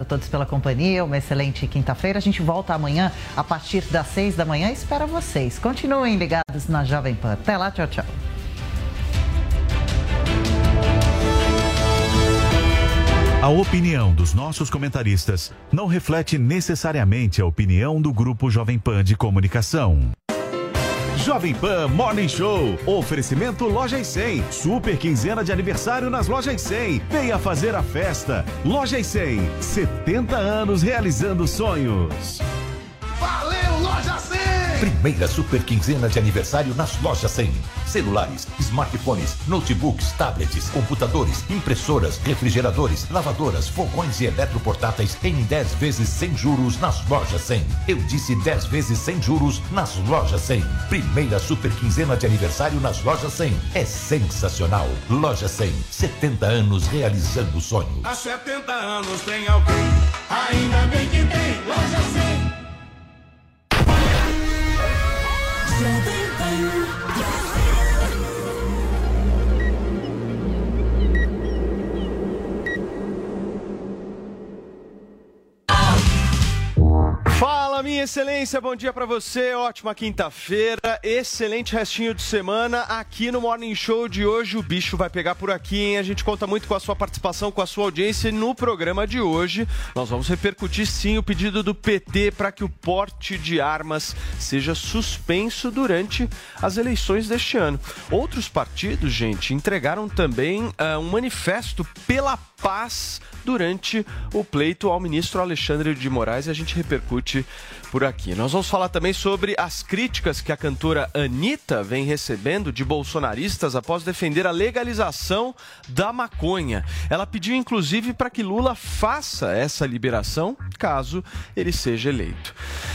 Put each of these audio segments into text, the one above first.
a todos pela companhia, uma excelente quinta-feira. A gente volta amanhã a partir das seis da manhã. Espero vocês. Continuem ligados na Jovem Pan. Até lá, tchau, tchau. A opinião dos nossos comentaristas não reflete necessariamente a opinião do Grupo Jovem Pan de Comunicação. Jovem Pan Morning Show. Oferecimento Lojas 100. Super quinzena de aniversário nas Lojas 100. Venha fazer a festa. Lojas 100. 70 anos realizando sonhos. Valeu, Loja 100! Primeira super quinzena de aniversário nas lojas 100. Celulares, smartphones, notebooks, tablets, computadores, impressoras, refrigeradores, lavadoras, fogões e eletroportáteis em 10 vezes sem juros nas lojas 100. Eu disse 10 vezes sem juros nas lojas 100. Primeira super quinzena de aniversário nas lojas 100. É sensacional. Loja 100, 70 anos realizando sonhos. Há 70 anos tem alguém, ainda bem que tem Loja 100. Fala, minha excelência, bom dia pra você, ótima quinta-feira, excelente restinho de semana aqui no Morning Show de hoje. O bicho vai pegar por aqui, hein? A gente conta muito com a sua participação, com a sua audiência no programa de hoje nós vamos repercutir sim o pedido do PT para que o porte de armas seja suspenso durante as eleições deste ano. Outros partidos, gente, entregaram também uh, um manifesto pela paz durante o pleito ao ministro Alexandre de Moraes e a gente repercute por aqui. Nós vamos falar também sobre as críticas que a cantora Anitta vem recebendo de bolsonaristas após defender a legalização da maconha. Ela pediu inclusive para que Lula faça essa liberação caso ele seja eleito.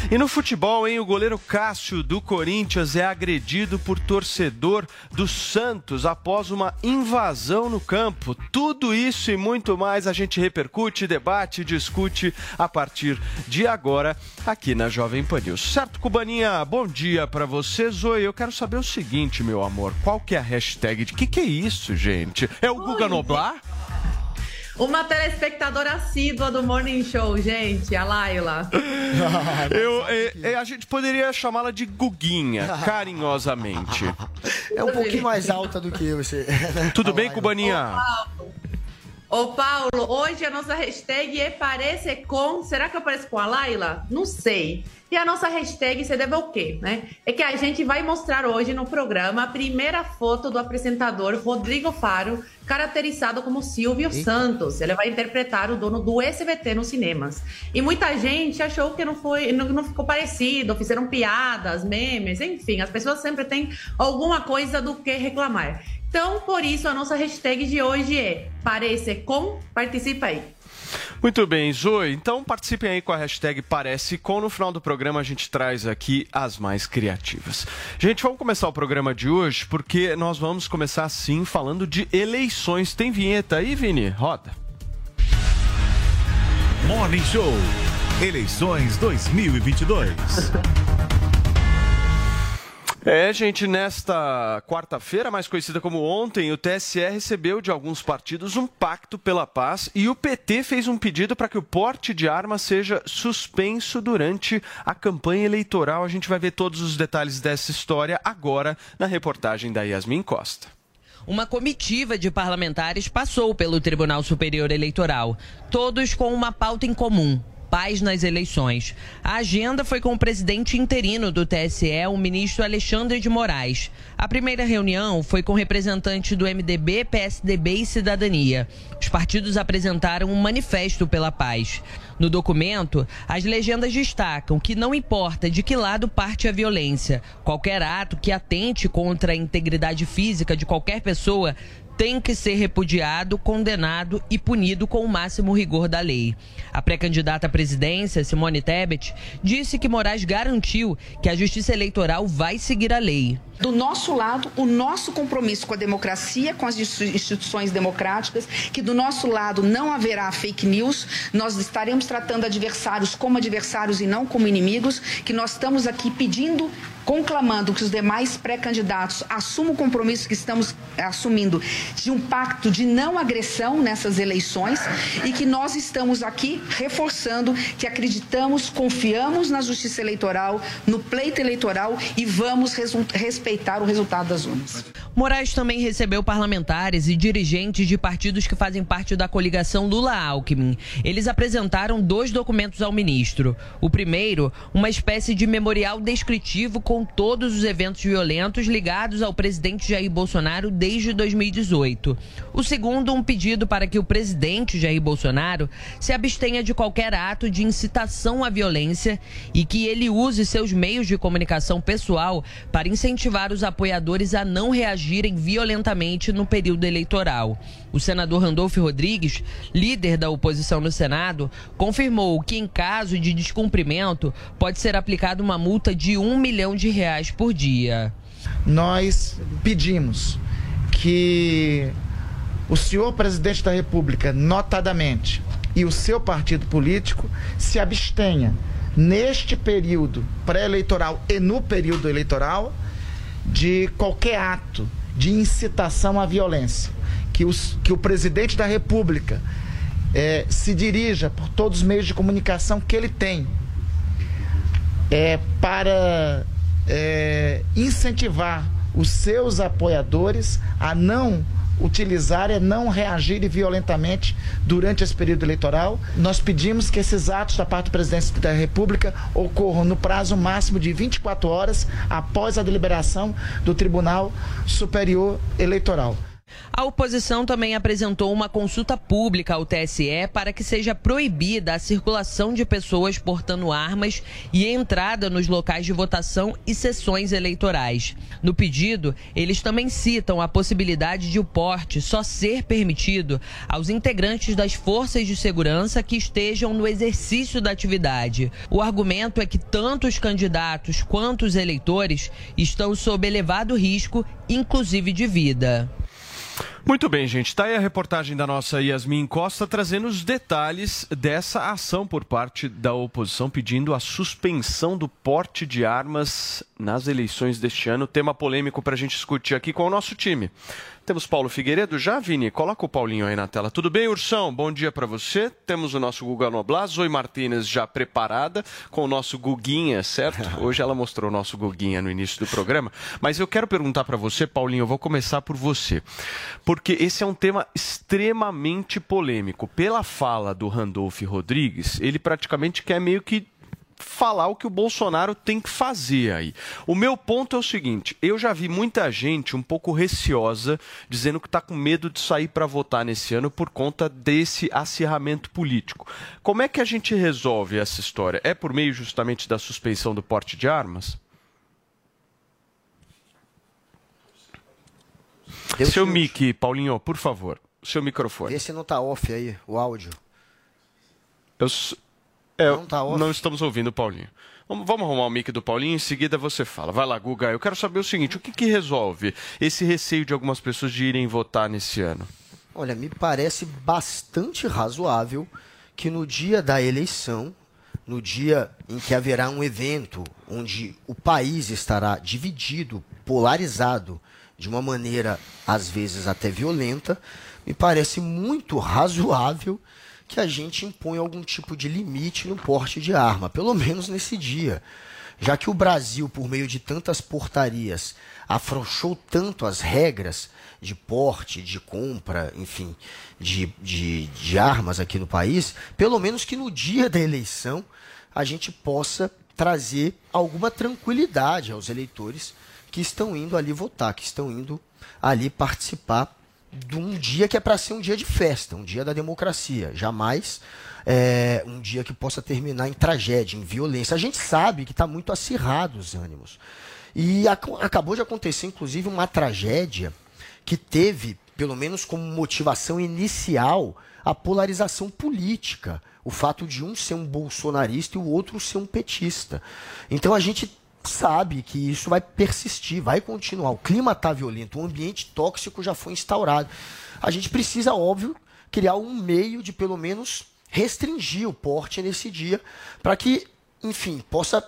E no futebol, hein, o goleiro Cássio do Corinthians é agredido por torcedor do Santos após uma invasão no campo. Tudo isso e muito mais a gente repercute, debate discute a partir de agora aqui na Jovem Pan News. Certo, Cubaninha? Bom dia para você, Zoe. Eu quero saber o seguinte, meu amor. Qual que é a hashtag? De que que é isso, gente? É o Guga Noblar? Uma telespectadora assídua do Morning Show, gente, a Laila. Eu, é, é, a gente poderia chamá-la de Guguinha, carinhosamente. É um pouquinho mais alta do que eu, você. Tudo bem, Cubaninha? Ô, Paulo, hoje a nossa hashtag é parece com. Será que eu pareço com a Laila? Não sei. E a nossa hashtag você deve o quê, né? É que a gente vai mostrar hoje no programa a primeira foto do apresentador Rodrigo Faro, caracterizado como Silvio Eita. Santos. Ele vai interpretar o dono do SBT nos cinemas. E muita gente achou que não foi, não, não ficou parecido, fizeram piadas, memes, enfim, as pessoas sempre têm alguma coisa do que reclamar. Então, por isso, a nossa hashtag de hoje é Parece com, participa aí. Muito bem, Zoe. Então participem aí com a hashtag Parece Com. No final do programa a gente traz aqui as mais criativas. Gente, vamos começar o programa de hoje porque nós vamos começar assim falando de eleições. Tem vinheta aí, Vini? Roda. Morning Show. Eleições 2022. É, gente, nesta quarta-feira, mais conhecida como ontem, o TSE recebeu de alguns partidos um pacto pela paz e o PT fez um pedido para que o porte de armas seja suspenso durante a campanha eleitoral. A gente vai ver todos os detalhes dessa história agora na reportagem da Yasmin Costa. Uma comitiva de parlamentares passou pelo Tribunal Superior Eleitoral, todos com uma pauta em comum: paz nas eleições. A agenda foi com o presidente interino do TSE, o ministro Alexandre de Moraes. A primeira reunião foi com representantes do MDB, PSDB e Cidadania. Os partidos apresentaram um manifesto pela paz. No documento, as legendas destacam que não importa de que lado parte a violência, qualquer ato que atente contra a integridade física de qualquer pessoa tem que ser repudiado, condenado e punido com o máximo rigor da lei. A pré-candidata à presidência, Simone Tebet, disse que Moraes garantiu que a Justiça Eleitoral vai seguir a lei. Do nosso lado, o nosso compromisso com a democracia, com as instituições democráticas, que do nosso lado não haverá fake news, nós estaremos tratando adversários como adversários e não como inimigos, que nós estamos aqui pedindo conclamando que os demais pré-candidatos assumam o compromisso que estamos assumindo de um pacto de não agressão nessas eleições e que nós estamos aqui reforçando que acreditamos, confiamos na justiça eleitoral, no pleito eleitoral e vamos respeitar o resultado das urnas. Moraes também recebeu parlamentares e dirigentes de partidos que fazem parte da coligação Lula-Alckmin. Eles apresentaram dois documentos ao ministro. O primeiro, uma espécie de memorial descritivo com todos os eventos violentos ligados ao presidente Jair Bolsonaro desde 2018. O segundo, um pedido para que o presidente Jair Bolsonaro se abstenha de qualquer ato de incitação à violência e que ele use seus meios de comunicação pessoal para incentivar os apoiadores a não reagirem violentamente no período eleitoral. O senador Randolfo Rodrigues, líder da oposição no Senado, confirmou que, em caso de descumprimento, pode ser aplicada uma multa de um milhão de reais por dia. Nós pedimos que o senhor presidente da República, notadamente, e o seu partido político se abstenha neste período pré-eleitoral e no período eleitoral de qualquer ato de incitação à violência. Que, os, que o presidente da República é, se dirija por todos os meios de comunicação que ele tem é, para é, incentivar os seus apoiadores a não utilizar é não reagir violentamente durante esse período eleitoral. Nós pedimos que esses atos da parte do presidente da República ocorram no prazo máximo de 24 horas após a deliberação do Tribunal Superior Eleitoral. A oposição também apresentou uma consulta pública ao TSE para que seja proibida a circulação de pessoas portando armas e entrada nos locais de votação e sessões eleitorais. No pedido, eles também citam a possibilidade de o porte só ser permitido aos integrantes das forças de segurança que estejam no exercício da atividade. O argumento é que tanto os candidatos quanto os eleitores estão sob elevado risco, inclusive de vida. Muito bem, gente. Está aí a reportagem da nossa Yasmin Costa trazendo os detalhes dessa ação por parte da oposição pedindo a suspensão do porte de armas nas eleições deste ano. Tema polêmico para a gente discutir aqui com o nosso time. Temos Paulo Figueiredo já, Vini? Coloca o Paulinho aí na tela. Tudo bem, Ursão? Bom dia para você. Temos o nosso Guga Noblar, Zoe Martinez já preparada com o nosso Guguinha, certo? Hoje ela mostrou o nosso Guguinha no início do programa. Mas eu quero perguntar para você, Paulinho, eu vou começar por você. Porque esse é um tema extremamente polêmico. Pela fala do Randolph Rodrigues, ele praticamente quer meio que falar o que o Bolsonaro tem que fazer aí. O meu ponto é o seguinte: eu já vi muita gente um pouco receosa dizendo que está com medo de sair para votar nesse ano por conta desse acirramento político. Como é que a gente resolve essa história? É por meio justamente da suspensão do porte de armas? Deus Seu mic, Paulinho, por favor. Seu microfone. Vê se não está off aí, o áudio. Eu, é, não, tá não estamos ouvindo o Paulinho. Vamos, vamos arrumar o mic do Paulinho, em seguida você fala. Vai lá, Guga, eu quero saber o seguinte, o que, que resolve esse receio de algumas pessoas de irem votar nesse ano? Olha, me parece bastante razoável que no dia da eleição, no dia em que haverá um evento onde o país estará dividido, polarizado, de uma maneira às vezes até violenta, me parece muito razoável que a gente impõe algum tipo de limite no porte de arma, pelo menos nesse dia. Já que o Brasil, por meio de tantas portarias, afrouxou tanto as regras de porte, de compra, enfim, de, de, de armas aqui no país, pelo menos que no dia da eleição a gente possa trazer alguma tranquilidade aos eleitores que estão indo ali votar, que estão indo ali participar de um dia que é para ser um dia de festa, um dia da democracia, jamais é, um dia que possa terminar em tragédia, em violência. A gente sabe que está muito acirrado os ânimos. E ac acabou de acontecer, inclusive, uma tragédia que teve, pelo menos como motivação inicial, a polarização política. O fato de um ser um bolsonarista e o outro ser um petista. Então a gente sabe que isso vai persistir, vai continuar. O clima está violento, o ambiente tóxico já foi instaurado. A gente precisa, óbvio, criar um meio de pelo menos restringir o porte nesse dia, para que, enfim, possa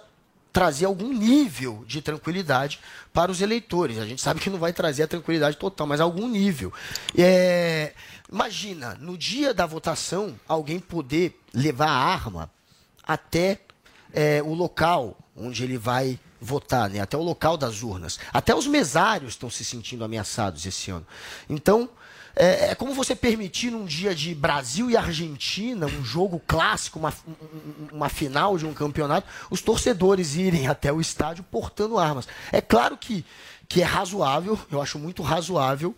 trazer algum nível de tranquilidade para os eleitores. A gente sabe que não vai trazer a tranquilidade total, mas algum nível. É, imagina, no dia da votação, alguém poder levar a arma até é, o local onde ele vai votar, né? até o local das urnas. Até os mesários estão se sentindo ameaçados esse ano. Então, é, é, como você permitir num dia de Brasil e Argentina, um jogo clássico, uma, uma final de um campeonato, os torcedores irem até o estádio portando armas. É claro que, que é razoável, eu acho muito razoável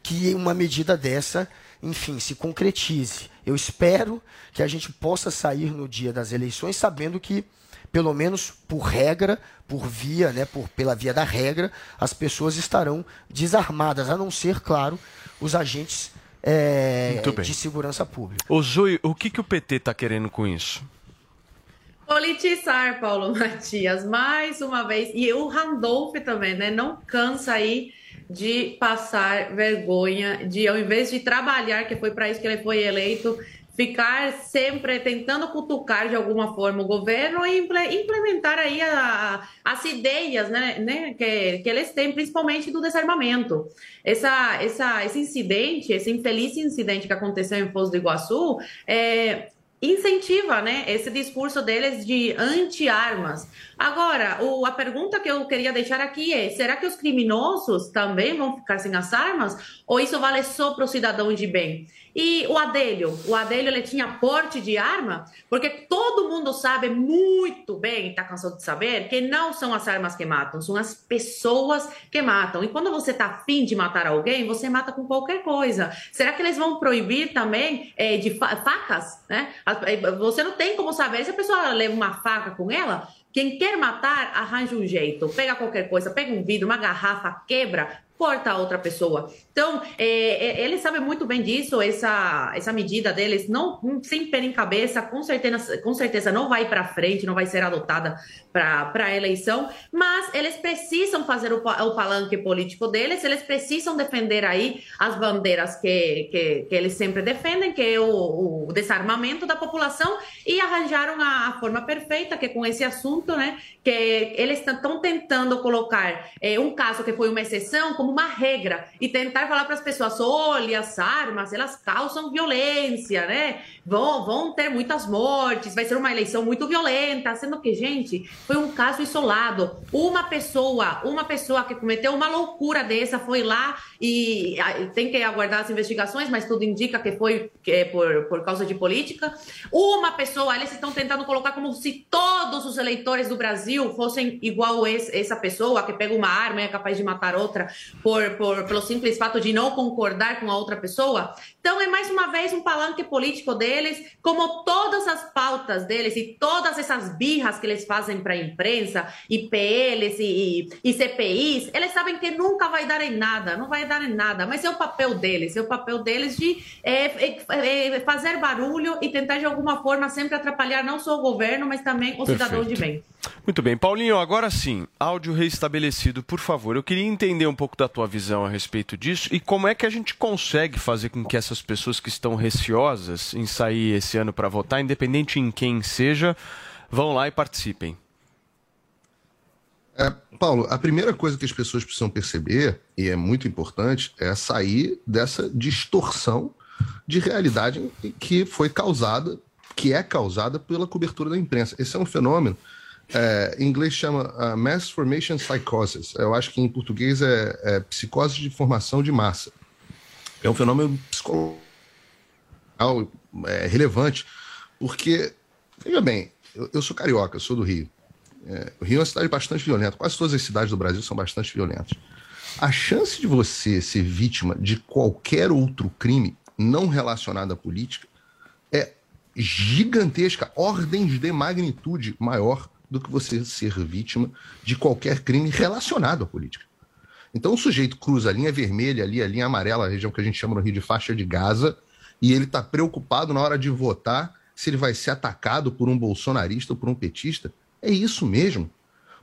que uma medida dessa, enfim, se concretize. Eu espero que a gente possa sair no dia das eleições sabendo que pelo menos por regra, por via, né, por, pela via da regra, as pessoas estarão desarmadas, a não ser, claro, os agentes é, de segurança pública. Ô Zoe, o que, que o PT está querendo com isso? Politizar, Paulo Matias, mais uma vez. E o Randolph também, né? Não cansa aí de passar vergonha, de ao invés de trabalhar, que foi para isso que ele foi eleito, ficar sempre tentando cutucar de alguma forma o governo e implementar aí a, as ideias né, né, que, que eles têm, principalmente do desarmamento. Essa, essa, esse incidente, esse infeliz incidente que aconteceu em Foz do Iguaçu, é, incentiva né, esse discurso deles de anti-armas. Agora, o, a pergunta que eu queria deixar aqui é: será que os criminosos também vão ficar sem as armas? Ou isso vale só para o cidadão de bem? E o Adélio, o Adélio ele tinha porte de arma, porque todo mundo sabe muito bem, está cansado de saber, que não são as armas que matam, são as pessoas que matam. E quando você está afim de matar alguém, você mata com qualquer coisa. Será que eles vão proibir também é, de fa facas? Né? Você não tem como saber se a pessoa leva uma faca com ela. Quem quer matar, arranja um jeito. Pega qualquer coisa, pega um vidro, uma garrafa, quebra, corta a outra pessoa. Então, é, é, eles sabem muito bem disso, essa, essa medida deles, não sem pé em cabeça, com certeza, com certeza não vai para frente, não vai ser adotada para a eleição, mas eles precisam fazer o, o palanque político deles, eles precisam defender aí as bandeiras que, que, que eles sempre defendem, que é o, o desarmamento da população, e arranjaram a, a, forma perfeita, que é com esse assunto, né, que eles estão tentando colocar é, um caso que foi uma exceção como uma regra, e tentar falar para as pessoas, olha, as armas, elas causam violência, né, vão, vão ter muitas mortes, vai ser uma eleição muito violenta, sendo que, gente, foi um caso isolado. Uma pessoa, uma pessoa que cometeu uma loucura dessa foi lá e tem que aguardar as investigações, mas tudo indica que foi que é por, por causa de política. Uma pessoa, eles estão tentando colocar como se todos os eleitores do Brasil fossem igual esse, essa pessoa que pega uma arma e é capaz de matar outra por, por, pelo simples fato de não concordar com a outra pessoa. Então é mais uma vez um palanque político deles, como todas as pautas deles e todas essas birras que eles fazem para a imprensa, e PLs e, e, CPIs, eles sabem que nunca vai dar em nada, não vai dar em nada, mas é o papel deles, é o papel deles de é, é, é, fazer barulho e tentar de alguma forma sempre atrapalhar não só o governo, mas também o Perfeito. cidadão de bem. Muito bem, Paulinho, agora sim, áudio reestabelecido, por favor. Eu queria entender um pouco da tua visão a respeito disso e como é que a gente consegue fazer com que essas pessoas que estão receosas em sair esse ano para votar, independente em quem seja, vão lá e participem. É, Paulo, a primeira coisa que as pessoas precisam perceber, e é muito importante, é sair dessa distorção de realidade que foi causada, que é causada pela cobertura da imprensa. Esse é um fenômeno, é, em inglês chama uh, Mass Formation Psychosis. Eu acho que em português é, é psicose de formação de massa. É um fenômeno psicológico é, relevante, porque, veja bem, eu, eu sou carioca, eu sou do Rio. É, o Rio é uma cidade bastante violenta. Quase todas as cidades do Brasil são bastante violentas. A chance de você ser vítima de qualquer outro crime não relacionado à política é gigantesca, ordens de magnitude maior do que você ser vítima de qualquer crime relacionado à política. Então o sujeito cruza a linha vermelha ali, a linha amarela, a região que a gente chama no Rio de faixa de Gaza, e ele está preocupado na hora de votar se ele vai ser atacado por um bolsonarista ou por um petista. É isso mesmo.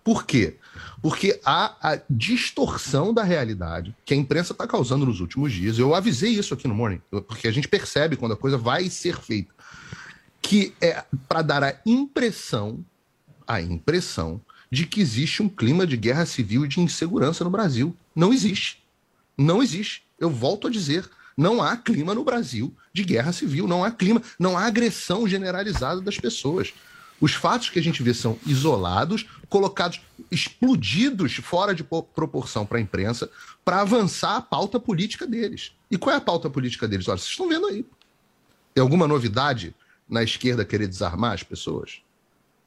Por quê? Porque há a distorção da realidade que a imprensa está causando nos últimos dias. Eu avisei isso aqui no Morning, porque a gente percebe quando a coisa vai ser feita. Que é para dar a impressão, a impressão, de que existe um clima de guerra civil e de insegurança no Brasil. Não existe. Não existe. Eu volto a dizer, não há clima no Brasil de guerra civil, não há clima, não há agressão generalizada das pessoas. Os fatos que a gente vê são isolados, colocados, explodidos fora de proporção para a imprensa, para avançar a pauta política deles. E qual é a pauta política deles? Olha, vocês estão vendo aí. Tem alguma novidade na esquerda querer desarmar as pessoas?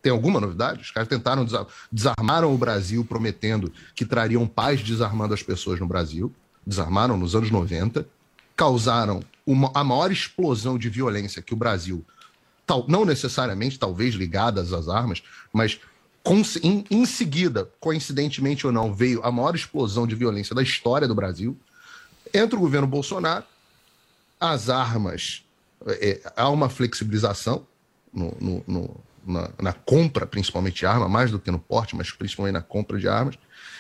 Tem alguma novidade? Os caras tentaram desar desarmaram o Brasil prometendo que trariam paz desarmando as pessoas no Brasil. Desarmaram nos anos 90. Causaram uma, a maior explosão de violência que o Brasil, tal, não necessariamente, talvez ligadas às armas, mas com, em, em seguida, coincidentemente ou não, veio a maior explosão de violência da história do Brasil. Entra o governo Bolsonaro, as armas, é, há uma flexibilização no, no, no na, na, compra, principalmente de arma, mais do que no porte, mas principalmente na compra de armas,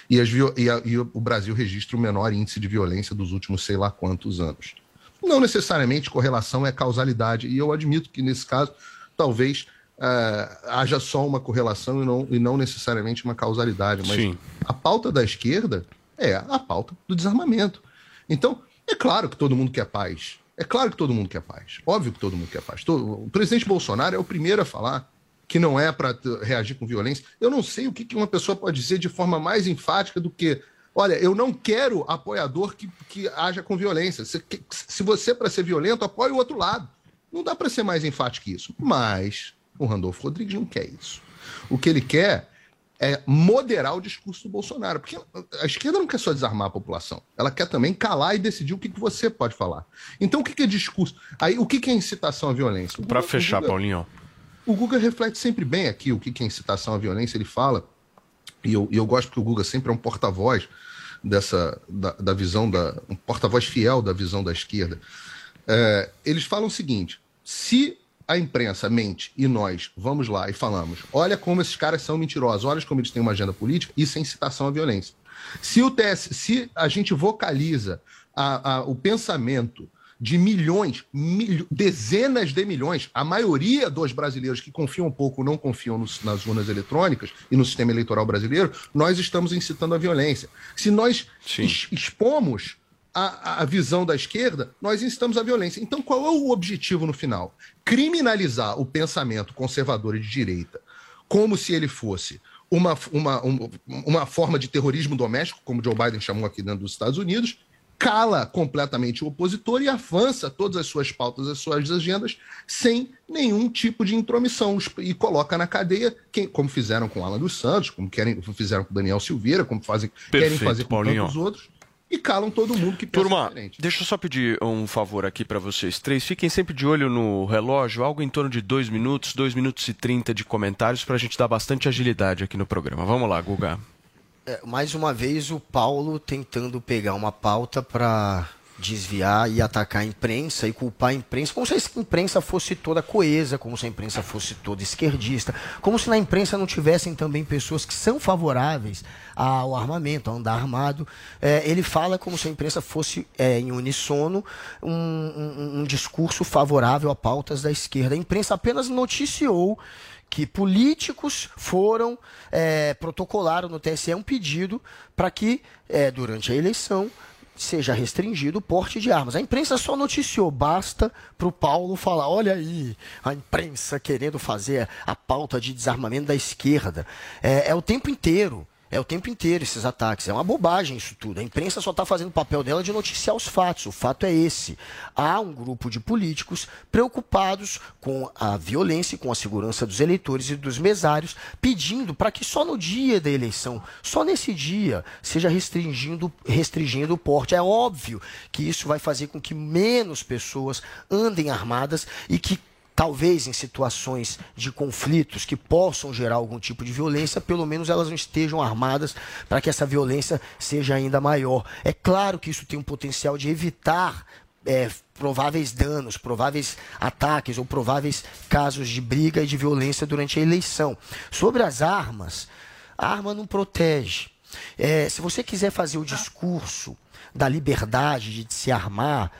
e, as, e, a, e, o Brasil registra o menor índice de violência dos últimos sei lá quantos anos. Não necessariamente correlação é causalidade, e eu admito que nesse caso talvez uh, haja só uma correlação e não, e não necessariamente uma causalidade, mas Sim. a pauta da esquerda é a pauta do desarmamento. Então, é claro que todo mundo quer paz. É claro que todo mundo quer paz. Óbvio que todo mundo quer paz. O presidente Bolsonaro é o primeiro a falar que não é para reagir com violência. Eu não sei o que uma pessoa pode dizer de forma mais enfática do que Olha, eu não quero apoiador que, que haja com violência. Se, que, se você, para ser violento, apoia o outro lado. Não dá para ser mais enfático que isso. Mas o Randolfo Rodrigues não quer isso. O que ele quer é moderar o discurso do Bolsonaro. Porque a esquerda não quer só desarmar a população. Ela quer também calar e decidir o que, que você pode falar. Então, o que, que é discurso? Aí, o que, que é incitação à violência? Para fechar, Paulinho. O Guga reflete sempre bem aqui o que, é incitação à violência. Ele fala e eu, e eu gosto que o Guga sempre é um porta-voz dessa da, da, visão da um porta-voz fiel da visão da esquerda. É, eles falam o seguinte: se a imprensa mente e nós vamos lá e falamos, olha como esses caras são mentirosos, olha como eles têm uma agenda política, isso é incitação à violência. Se o TS, se a gente vocaliza a, a, o pensamento de milhões, mil, dezenas de milhões, a maioria dos brasileiros que confiam um pouco não confiam nos, nas urnas eletrônicas e no sistema eleitoral brasileiro, nós estamos incitando a violência. Se nós es, expomos a, a, visão da esquerda, nós incitamos a violência. Então, qual é o objetivo no final? Criminalizar o pensamento conservador e de direita, como se ele fosse uma, uma, uma, uma forma de terrorismo doméstico, como Joe Biden chamou aqui dentro dos Estados Unidos, cala completamente o opositor e avança todas as suas pautas, as suas agendas, sem nenhum tipo de intromissão e coloca na cadeia, quem, como fizeram com Alan dos Santos, como querem, fizeram com Daniel Silveira, como fazem, Perfeito, querem fazer com Paulinho. tantos outros e calam todo mundo que pensa Turma, diferente. deixa eu só pedir um favor aqui para vocês três. Fiquem sempre de olho no relógio, algo em torno de dois minutos, dois minutos e trinta de comentários para a gente dar bastante agilidade aqui no programa. Vamos lá, Guga. É, mais uma vez o Paulo tentando pegar uma pauta para desviar e atacar a imprensa e culpar a imprensa, como se a imprensa fosse toda coesa, como se a imprensa fosse toda esquerdista, como se na imprensa não tivessem também pessoas que são favoráveis ao armamento, ao andar armado. É, ele fala como se a imprensa fosse, é, em unissono, um, um, um discurso favorável a pautas da esquerda. A imprensa apenas noticiou que políticos foram, é, protocolaram no TSE um pedido para que, é, durante a eleição, seja restringido o porte de armas. A imprensa só noticiou, basta para o Paulo falar: olha aí, a imprensa querendo fazer a pauta de desarmamento da esquerda. É, é o tempo inteiro. É o tempo inteiro esses ataques. É uma bobagem isso tudo. A imprensa só está fazendo o papel dela de noticiar os fatos. O fato é esse. Há um grupo de políticos preocupados com a violência e com a segurança dos eleitores e dos mesários, pedindo para que só no dia da eleição, só nesse dia, seja restringindo, restringindo o porte. É óbvio que isso vai fazer com que menos pessoas andem armadas e que talvez em situações de conflitos que possam gerar algum tipo de violência, pelo menos elas não estejam armadas para que essa violência seja ainda maior. É claro que isso tem um potencial de evitar é, prováveis danos, prováveis ataques ou prováveis casos de briga e de violência durante a eleição. Sobre as armas, a arma não protege. É, se você quiser fazer o discurso da liberdade de se armar,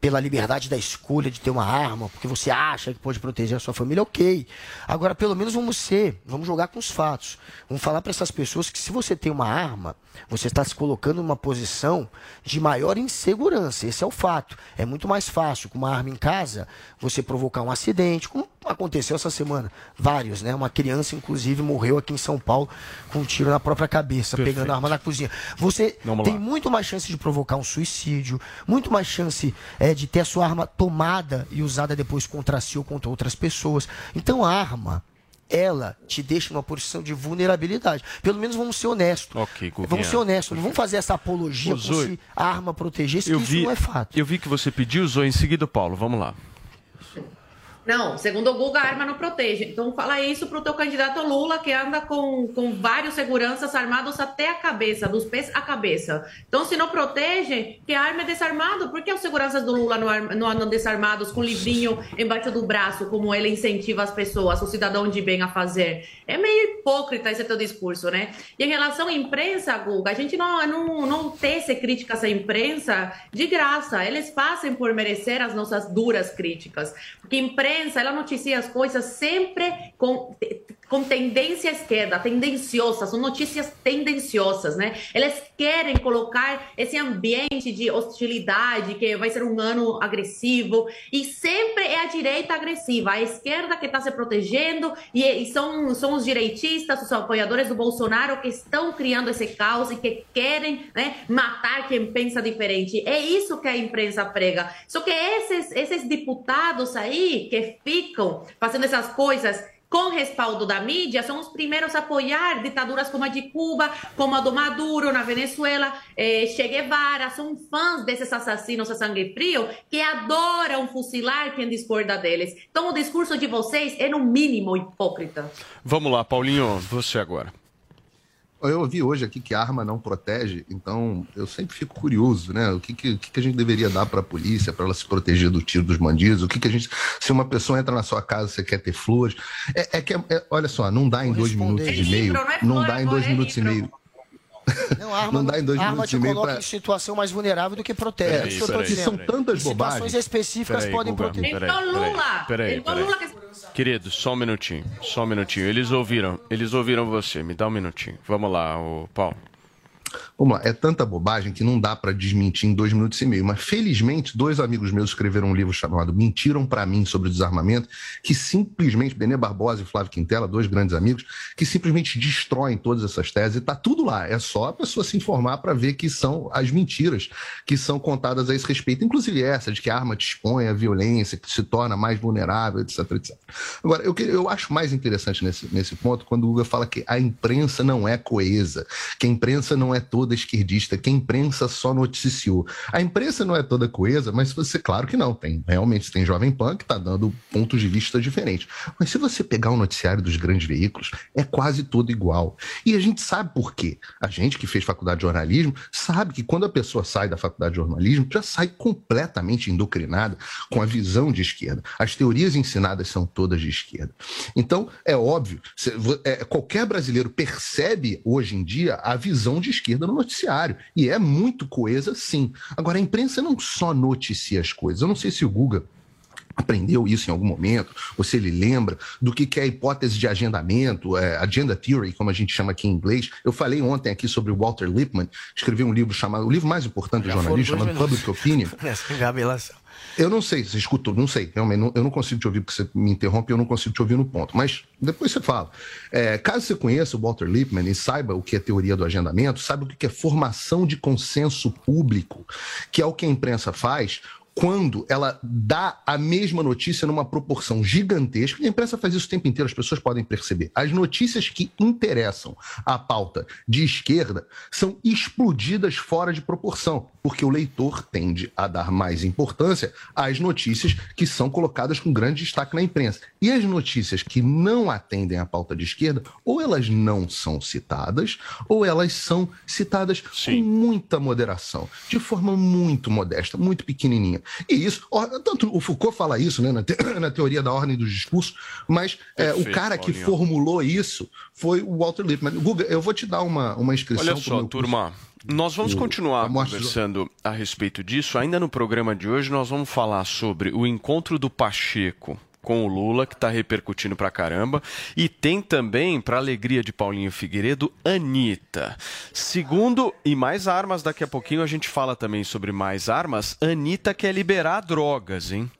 pela liberdade da escolha de ter uma arma, porque você acha que pode proteger a sua família, ok. Agora, pelo menos vamos ser, vamos jogar com os fatos. Vamos falar para essas pessoas que se você tem uma arma, você está se colocando numa posição de maior insegurança. Esse é o fato. É muito mais fácil com uma arma em casa você provocar um acidente, como aconteceu essa semana. Vários, né? Uma criança, inclusive, morreu aqui em São Paulo com um tiro na própria cabeça, Perfeito. pegando a arma na cozinha. Você Vamos tem lá. muito mais chance de provocar um suicídio, muito mais chance é, de ter a sua arma tomada e usada depois contra si ou contra outras pessoas. Então a arma, ela te deixa numa posição de vulnerabilidade. Pelo menos vamos ser honestos. Ok, Guguinha. Vamos ser honestos, não vamos fazer essa apologia Ô, Zoe, se a arma protegesse, Eu que vi, isso não é fato. eu vi que você pediu, Zoe, em seguida, Paulo. Vamos lá. Não, segundo o Guga, a arma não protege. Então fala isso pro teu candidato Lula, que anda com, com vários seguranças armados até a cabeça, dos pés à cabeça. Então, se não protege, que a arma é desarmado. Por que os seguranças do Lula não, não andam desarmados com livrinho embaixo do braço, como ele incentiva as pessoas, o cidadão de bem a fazer? É meio hipócrita esse teu discurso, né? E em relação à imprensa, Guga, a gente não, não, não tece críticas à imprensa de graça. Eles fazem por merecer as nossas duras críticas. A imprensa, ela noticia as coisas sempre com, com tendência à esquerda, tendenciosas, são notícias tendenciosas, né? Eles querem colocar esse ambiente de hostilidade, que vai ser um ano agressivo, e sempre é a direita agressiva, a esquerda que está se protegendo, e, e são, são os direitistas, os apoiadores do Bolsonaro que estão criando esse caos e que querem né, matar quem pensa diferente. É isso que a imprensa prega. Só que esses, esses deputados aí que ficam fazendo essas coisas com respaldo da mídia, são os primeiros a apoiar ditaduras como a de Cuba, como a do Maduro na Venezuela, eh, Che Guevara, são fãs desses assassinos a sangue frio que adoram fuzilar quem discorda deles. Então o discurso de vocês é no mínimo hipócrita. Vamos lá, Paulinho, você agora. Eu ouvi hoje aqui que arma não protege, então eu sempre fico curioso, né? O que, que, que a gente deveria dar para a polícia para ela se proteger do tiro dos bandidos? O que, que a gente. Se uma pessoa entra na sua casa, você quer ter flores. É, é que, é- olha só, não dá em dois minutos É e meio. não é dá em é dois livro. minutos e meio. Não, arma, Não dá em dois a arma minutos te e coloca pra- em situação mais vulnerável do que protege. Peraí, é isso que eu tô peraí. dizendo. São tantas Em Situações bobagens. específicas Peraí, podem Guga, proteger. peraí, Então, peraí, Lula, peraí, então peraí. Querido, só um minutinho, só um minutinho. Eles ouviram, eles ouviram você. Me dá um minutinho. Vamos lá, o Paulo. Vamos lá, é tanta bobagem que não dá para desmentir em dois minutos e meio. Mas felizmente, dois amigos meus escreveram um livro chamado Mentiram para mim sobre o desarmamento, que simplesmente, Benê Barbosa e Flávio Quintela, dois grandes amigos, que simplesmente destroem todas essas teses. E tá tudo lá. É só a pessoa se informar para ver que são as mentiras que são contadas a esse respeito. Inclusive essa de que a arma te expõe à violência, que se torna mais vulnerável, etc, etc. Agora, eu, eu acho mais interessante nesse, nesse ponto quando o Lula fala que a imprensa não é coesa, que a imprensa não é toda esquerdista, que a imprensa só noticiou. A imprensa não é toda coesa, mas você, claro que não, tem. Realmente tem Jovem Pan que está dando pontos de vista diferentes. Mas se você pegar o noticiário dos grandes veículos, é quase todo igual. E a gente sabe por quê. A gente que fez faculdade de jornalismo sabe que quando a pessoa sai da faculdade de jornalismo, já sai completamente endocrinada com a visão de esquerda. As teorias ensinadas são todas de esquerda. Então, é óbvio, é, qualquer brasileiro percebe hoje em dia a visão de esquerda no noticiário. E é muito coesa, sim. Agora, a imprensa não só noticia as coisas. Eu não sei se o Guga aprendeu isso em algum momento, ou se ele lembra do que, que é a hipótese de agendamento, é, agenda theory, como a gente chama aqui em inglês. Eu falei ontem aqui sobre o Walter Lippmann, escreveu um livro chamado, o livro mais importante do jornalismo, chamado minutos. Public Opinion. Nessa engabelação. Eu não sei, você escutou, não sei, realmente, não- eu não consigo te ouvir porque você me interrompe, eu não consigo te ouvir no ponto, mas depois você fala. É, caso você conheça o Walter Lippmann e saiba o que é teoria do agendamento, saiba o que é formação de consenso público, que é o que a imprensa faz quando ela dá a mesma notícia numa proporção gigantesca, e a imprensa faz isso o tempo inteiro, as pessoas podem perceber. As notícias que interessam à pauta de esquerda são explodidas fora de proporção, porque o leitor tende a dar mais importância às notícias que são colocadas com grande destaque na imprensa. E as notícias que não atendem à pauta de esquerda, ou elas não são citadas, ou elas são citadas com muita moderação, de forma muito modesta, muito pequenininha. E isso, tanto o Foucault fala isso né, na, te- na teoria da ordem dos discursos, mas é, o Perfeito, cara que Paulinho. formulou isso foi o Walter Lippmann. Guga, eu vou te dar uma, uma inscrição Olha só, meu curso. Nós vamos o- continuar conversando a respeito disso. Ainda no programa de hoje, nós vamos falar sobre o encontro do Pacheco com o Lula, que está repercutindo pra caramba. E tem também, para alegria de Paulinho Figueiredo, Anitta. Segundo, e mais armas, daqui a pouquinho a gente fala também sobre mais armas. Anitta quer liberar drogas, hein?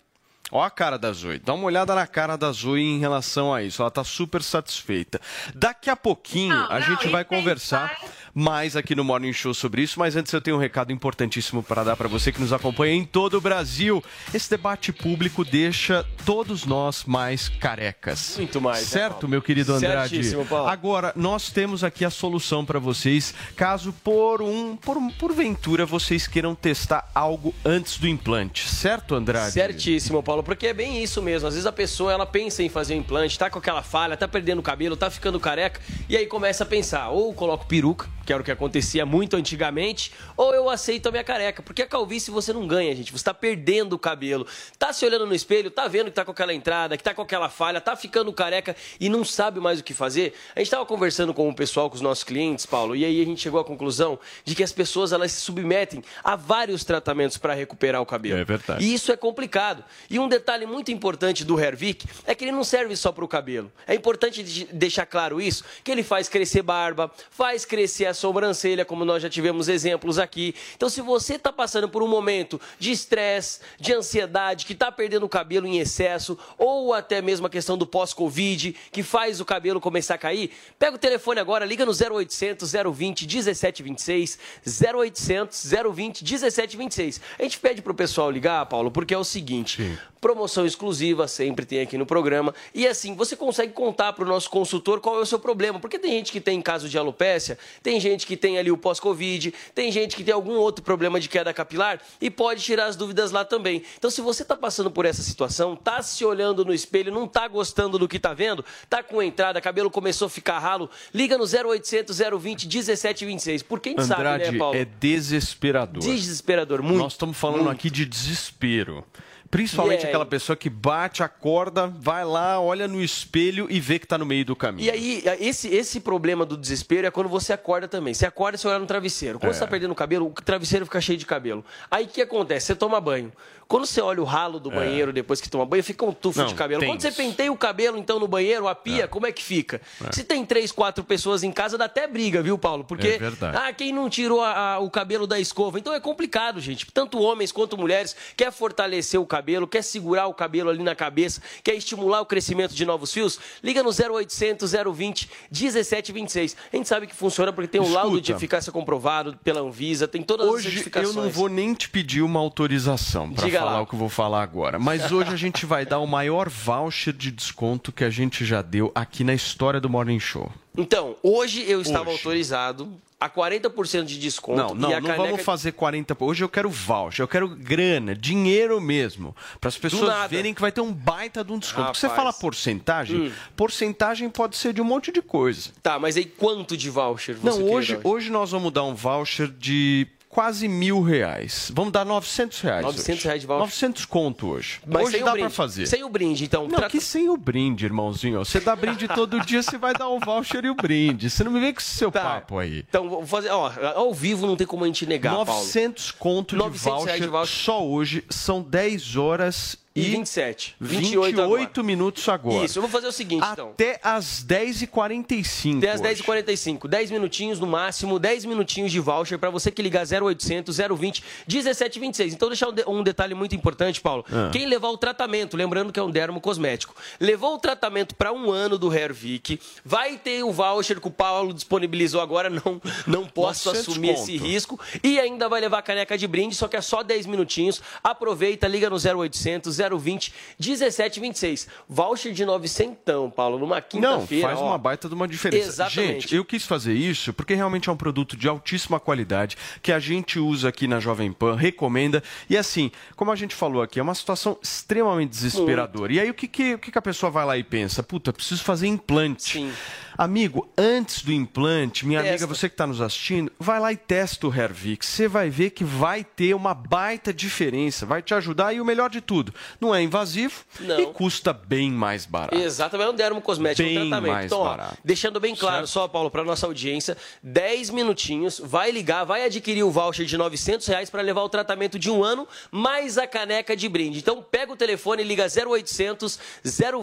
Ó a cara da Zoe. Dá uma olhada na cara da Zoe em relação a isso. Ela tá super satisfeita. Daqui a pouquinho Não, a não, gente vai conversar mais aqui no Morning Show sobre isso, mas antes eu tenho um recado importantíssimo para dar para você que nos acompanha em todo o Brasil. Esse debate público deixa todos nós mais carecas. Muito mais, né, Certo, Paulo? meu querido Andrade? Certíssimo, Paulo. Agora, nós temos aqui a solução para vocês, caso por um por porventura vocês queiram testar algo antes do implante. Certo, Andrade? Certíssimo, Paulo, porque é bem isso mesmo. Às vezes a pessoa ela pensa em fazer um implante, tá com aquela falha, tá perdendo o cabelo, tá ficando careca, e aí começa a pensar, ou coloco peruca, que era o que acontecia muito antigamente, ou eu aceito a minha careca, porque a calvície você não ganha, gente. Você tá perdendo o cabelo. Tá se olhando no espelho, tá vendo que tá com aquela entrada, que tá com aquela falha, tá ficando careca e não sabe mais o que fazer. A gente tava conversando com o pessoal, com os nossos clientes, Paulo, e aí a gente chegou à conclusão de que as pessoas elas se submetem a vários tratamentos para recuperar o cabelo. É verdade. E isso é complicado. E um detalhe muito importante do Hervik é que ele não serve só para o cabelo. É importante de- deixar claro isso, que ele faz crescer barba, faz crescer a sobrancelha, como nós já tivemos exemplos aqui. Então, se você está passando por um momento de estresse, de ansiedade, que está perdendo o cabelo em excesso, ou até mesmo a questão do pós-Covid, que faz o cabelo começar a cair, pega o telefone agora, liga no 0800 020 1726, 0800 020 1726. A gente pede pro pessoal ligar, Paulo, porque é o seguinte: promoção exclusiva sempre tem aqui no programa. E assim, você consegue contar pro nosso consultor qual é o seu problema. Porque tem gente que tem caso de alopécia, tem gente que tem ali o pós-Covid, tem gente que tem algum outro problema de queda capilar e pode tirar as dúvidas lá também. Então, se você tá passando por essa situação, tá se olhando no espelho, não tá gostando do que tá vendo, tá com entrada, cabelo começou a ficar ralo, liga no 0800 020 1726. Porque a gente Andrade, sabe, né, Paulo? é desesperador. Desesperador, muito. Nós estamos falando muito. aqui de desespero. Principalmente é- aquela pessoa que bate, acorda, vai lá, olha no espelho e vê que está no meio do caminho. E aí, esse, esse problema do desespero é quando você acorda também. Você acorda e você olha no travesseiro. Quando É. você tá perdendo o cabelo, o travesseiro fica cheio de cabelo. Aí o que acontece? Você toma banho. Quando você olha o ralo do É. banheiro depois que toma banho, fica um tufo Não, de cabelo. Quando você isso. penteia o cabelo, então, no banheiro, a pia, como é que fica? Se tem três, quatro pessoas em casa, dá até briga, viu, Paulo? Porque, É ah, quem não tirou a- a- o cabelo da escova? Então é complicado, gente. Tanto homens quanto mulheres quer fortalecer o cabelo, quer segurar o cabelo ali na cabeça, quer estimular o crescimento de novos fios. Liga no 0800 020 1726. A gente sabe que funciona porque tem um laudo de Escuta. eficácia comprovado pela Anvisa, tem todas as Hoje eu certificações. não vou nem te pedir uma autorização para falar lá. o que eu vou falar agora. Mas hoje a gente vai dar o maior voucher de desconto que a gente já deu aqui na história do Morning Show. Então, hoje eu estava Hoje. autorizado a 40% de desconto. Não, não, não caneca- vamos fazer 40. Hoje eu quero voucher, eu quero grana, dinheiro mesmo. Para as pessoas verem que vai ter um baita de um desconto. Porque você Rapaz. fala porcentagem, Hum. porcentagem pode ser de um monte de coisa. Tá, mas aí quanto de voucher você Não, hoje, hoje nós vamos dar um voucher de quase mil reais. Vamos dar 900 reais. 900 hoje. reais de voucher. 900 conto hoje. Mas hoje dá pra fazer. Sem o brinde, então. Não, Trata- que sem o brinde, irmãozinho. Você dá brinde todo dia, você vai dar o voucher e o brinde. Você não me vem com esse seu Tá. papo aí. Então, vou fazer. Ó, ao vivo não tem como a gente negar, Paulo. 900 conto de 900 reais voucher, de voucher. só hoje. São 10 horas E e, 27. 28 28 minutos agora. Isso, eu vou fazer o seguinte, então. Até às 10h45. Até às hoje. 10h45. 10 minutinhos no máximo, 10 minutinhos de voucher para você que ligar 0800 020 1726. Então, deixar um, de- detalhe muito importante, Paulo. Ah. Quem levar o tratamento, lembrando que é um dermo cosmético, levou o tratamento para um ano do Hervik, vai ter o voucher que o Paulo disponibilizou agora, não, não posso 900 assumir esse risco. E ainda vai levar a caneca de brinde, só que é só 10 minutinhos. Aproveita, liga no 0800 020 1726. Voucher de 900, Paulo, numa Não, quinta-feira. faz ó. uma baita de uma diferença. Exatamente. Gente, eu quis fazer isso porque realmente é um produto de altíssima qualidade que a gente usa aqui na Jovem Pan, recomenda. E assim, como a gente falou aqui, é uma situação extremamente desesperadora. E aí o que, que, o que que a pessoa vai lá e pensa? Puta, preciso fazer implante. Sim. Amigo, antes do implante, minha Testa. amiga, você que está nos assistindo, vai lá e testa o Hervix. Você vai ver que vai ter uma baita diferença, vai te ajudar e o melhor de tudo, não é invasivo Não. e custa bem mais barato. Exatamente, é um dermocosmético, Bem um tratamento. mais Então, ó, barato. deixando bem claro Certo. só, Paulo, para nossa audiência, 10 minutinhos, vai ligar, vai adquirir o voucher de 900 reais para levar o tratamento de um ano, mais a caneca de brinde. Então, pega o telefone, liga 0800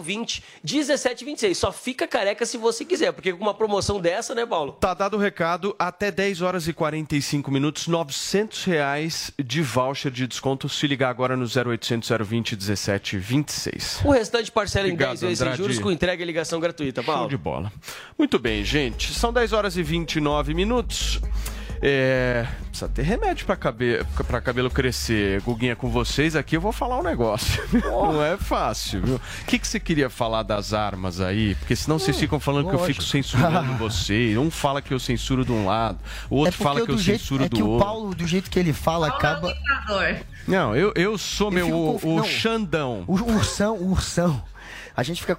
020 1726. Só fica careca se você quiser, porque com uma promoção dessa, né, Paulo? Tá dado o recado, até 10 horas e 45 minutos, 900 reais de voucher de desconto se ligar agora no 0800 020 1726. O restante parcela em Obrigado, 10 vezes Andrade. juros com entrega e ligação gratuita, Paulo. Show de bola. Muito bem, gente. São 10 horas e 29 minutos. É, precisa ter remédio para cabe... pra cabelo crescer. Guguinha, com vocês aqui eu vou falar um negócio. Não é fácil, viu? O que, que você queria falar das armas aí? Porque senão vocês ficam falando que eu fico lógico. censurando vocês. Um fala que eu censuro de um lado, o outro é fala eu que eu jeito, censuro é do que o outro. Paulo, do jeito que ele fala, acaba. Não, eu, eu sou meu fico o, conf- o. Xandão. O ursão, o ursão. A gente fica.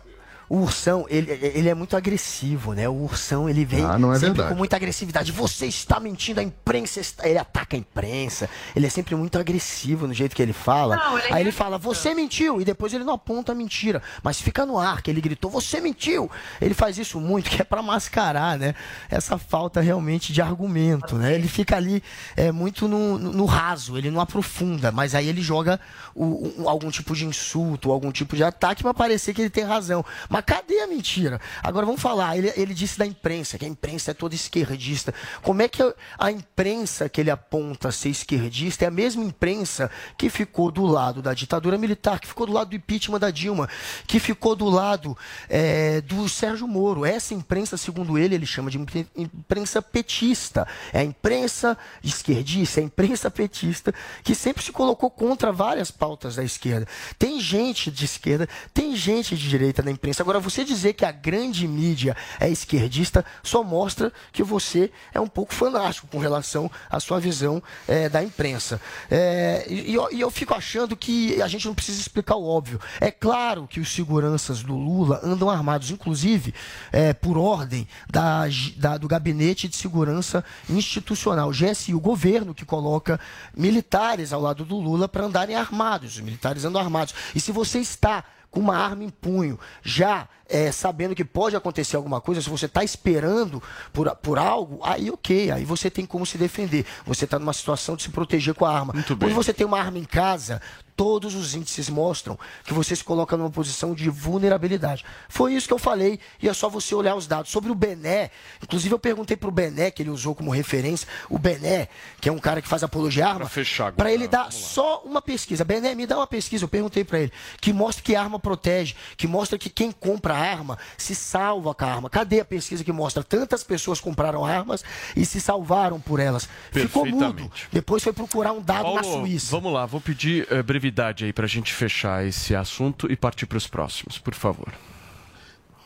O ursão, ele, ele é muito agressivo, né? O ursão, ele vem Ah, não é sempre verdade. com muita agressividade. Você está mentindo, a imprensa está... Ele ataca a imprensa. Ele é sempre muito agressivo no jeito que ele fala. Não, ele é Aí ele fala, você mentiu. E depois ele não aponta a mentira. Mas fica no ar, que ele gritou, você mentiu. Ele faz isso muito, que é para mascarar, né? Essa falta realmente de argumento, né? Ele fica ali é, muito no, no- no raso, ele não aprofunda. Mas aí ele joga o- um- algum tipo de insulto, algum tipo de ataque para parecer que ele tem razão. Mas cadê a mentira? Agora vamos falar, ele, ele disse da imprensa, que a imprensa é toda esquerdista. Como é que a, imprensa que ele aponta ser esquerdista é a mesma imprensa que ficou do lado da ditadura militar, que ficou do lado do impeachment da Dilma, que ficou do lado é, do Sérgio Moro? Essa imprensa, segundo ele, ele chama de impre- imprensa petista. É a imprensa esquerdista, é a imprensa petista, que sempre se colocou contra várias pautas da esquerda. Tem gente de esquerda, tem gente de direita na imprensa. Agora, você dizer que a grande mídia é esquerdista só mostra que você é um pouco fanático com relação à sua visão eh, da imprensa. Eh, e, eu, e eu fico achando que a gente não precisa explicar o óbvio. É claro que os seguranças do Lula andam armados, inclusive eh, por ordem da, da- do Gabinete de Segurança Institucional, GSI, o governo que coloca militares ao lado do Lula para andarem armados. Os militares andam armados. E se você está uma arma em punho, já é, sabendo que pode acontecer alguma coisa, se você está esperando por, por algo, aí ok, aí você tem como se defender. Você está numa situação de se proteger com a arma. Quando você tem uma arma em casa, todos os índices mostram que você se coloca numa posição de vulnerabilidade. Foi isso que eu falei, e é só você olhar os dados. Sobre o Bené, inclusive eu perguntei para o Bené, que ele usou como referência, o Bené, que é um cara que faz apologia à arma, para ele dar só uma pesquisa. Bené, me dá uma pesquisa, eu perguntei para ele, que mostra que arma protege, que mostra que quem compra arma se salva com a arma. Cadê a pesquisa que mostra tantas pessoas compraram armas e se salvaram por elas? Ficou mudo. Depois foi procurar um dado na Paulo, Suíça. vamos lá, vou pedir eh, brevidade aí pra gente fechar esse assunto e partir para os próximos, por favor.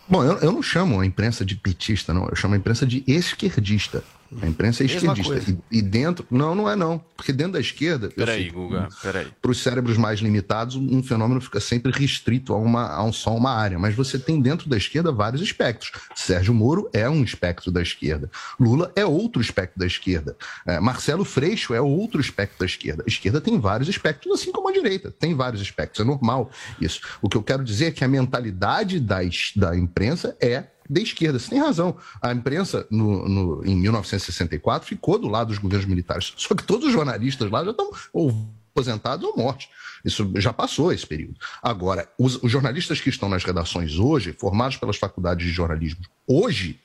Bom, eu, eu não chamo a imprensa de petista, não. Eu chamo a imprensa de esquerdista. A imprensa é esquerdista. E, e dentro. Não, não é não. Porque dentro da esquerda. Peraí, Guga, peraí. Para os cérebros mais limitados, um fenômeno fica sempre restrito a, uma, a um, só uma área. Mas você tem dentro da esquerda vários espectros. Sérgio Moro é um espectro da esquerda. Lula é outro espectro da esquerda. É, Marcelo Freixo é outro espectro da esquerda. A esquerda tem vários espectros, assim como a direita. Tem vários espectros. É normal isso. O que eu quero dizer é que a mentalidade da, da imprensa é da esquerda. Você tem razão. A imprensa, no, no- em 1964, ficou do lado dos governos militares. Só que todos os jornalistas lá já estão ou aposentados ou mortos. Isso já passou esse período. Agora, os, os jornalistas que estão nas redações hoje, formados pelas faculdades de jornalismo, hoje,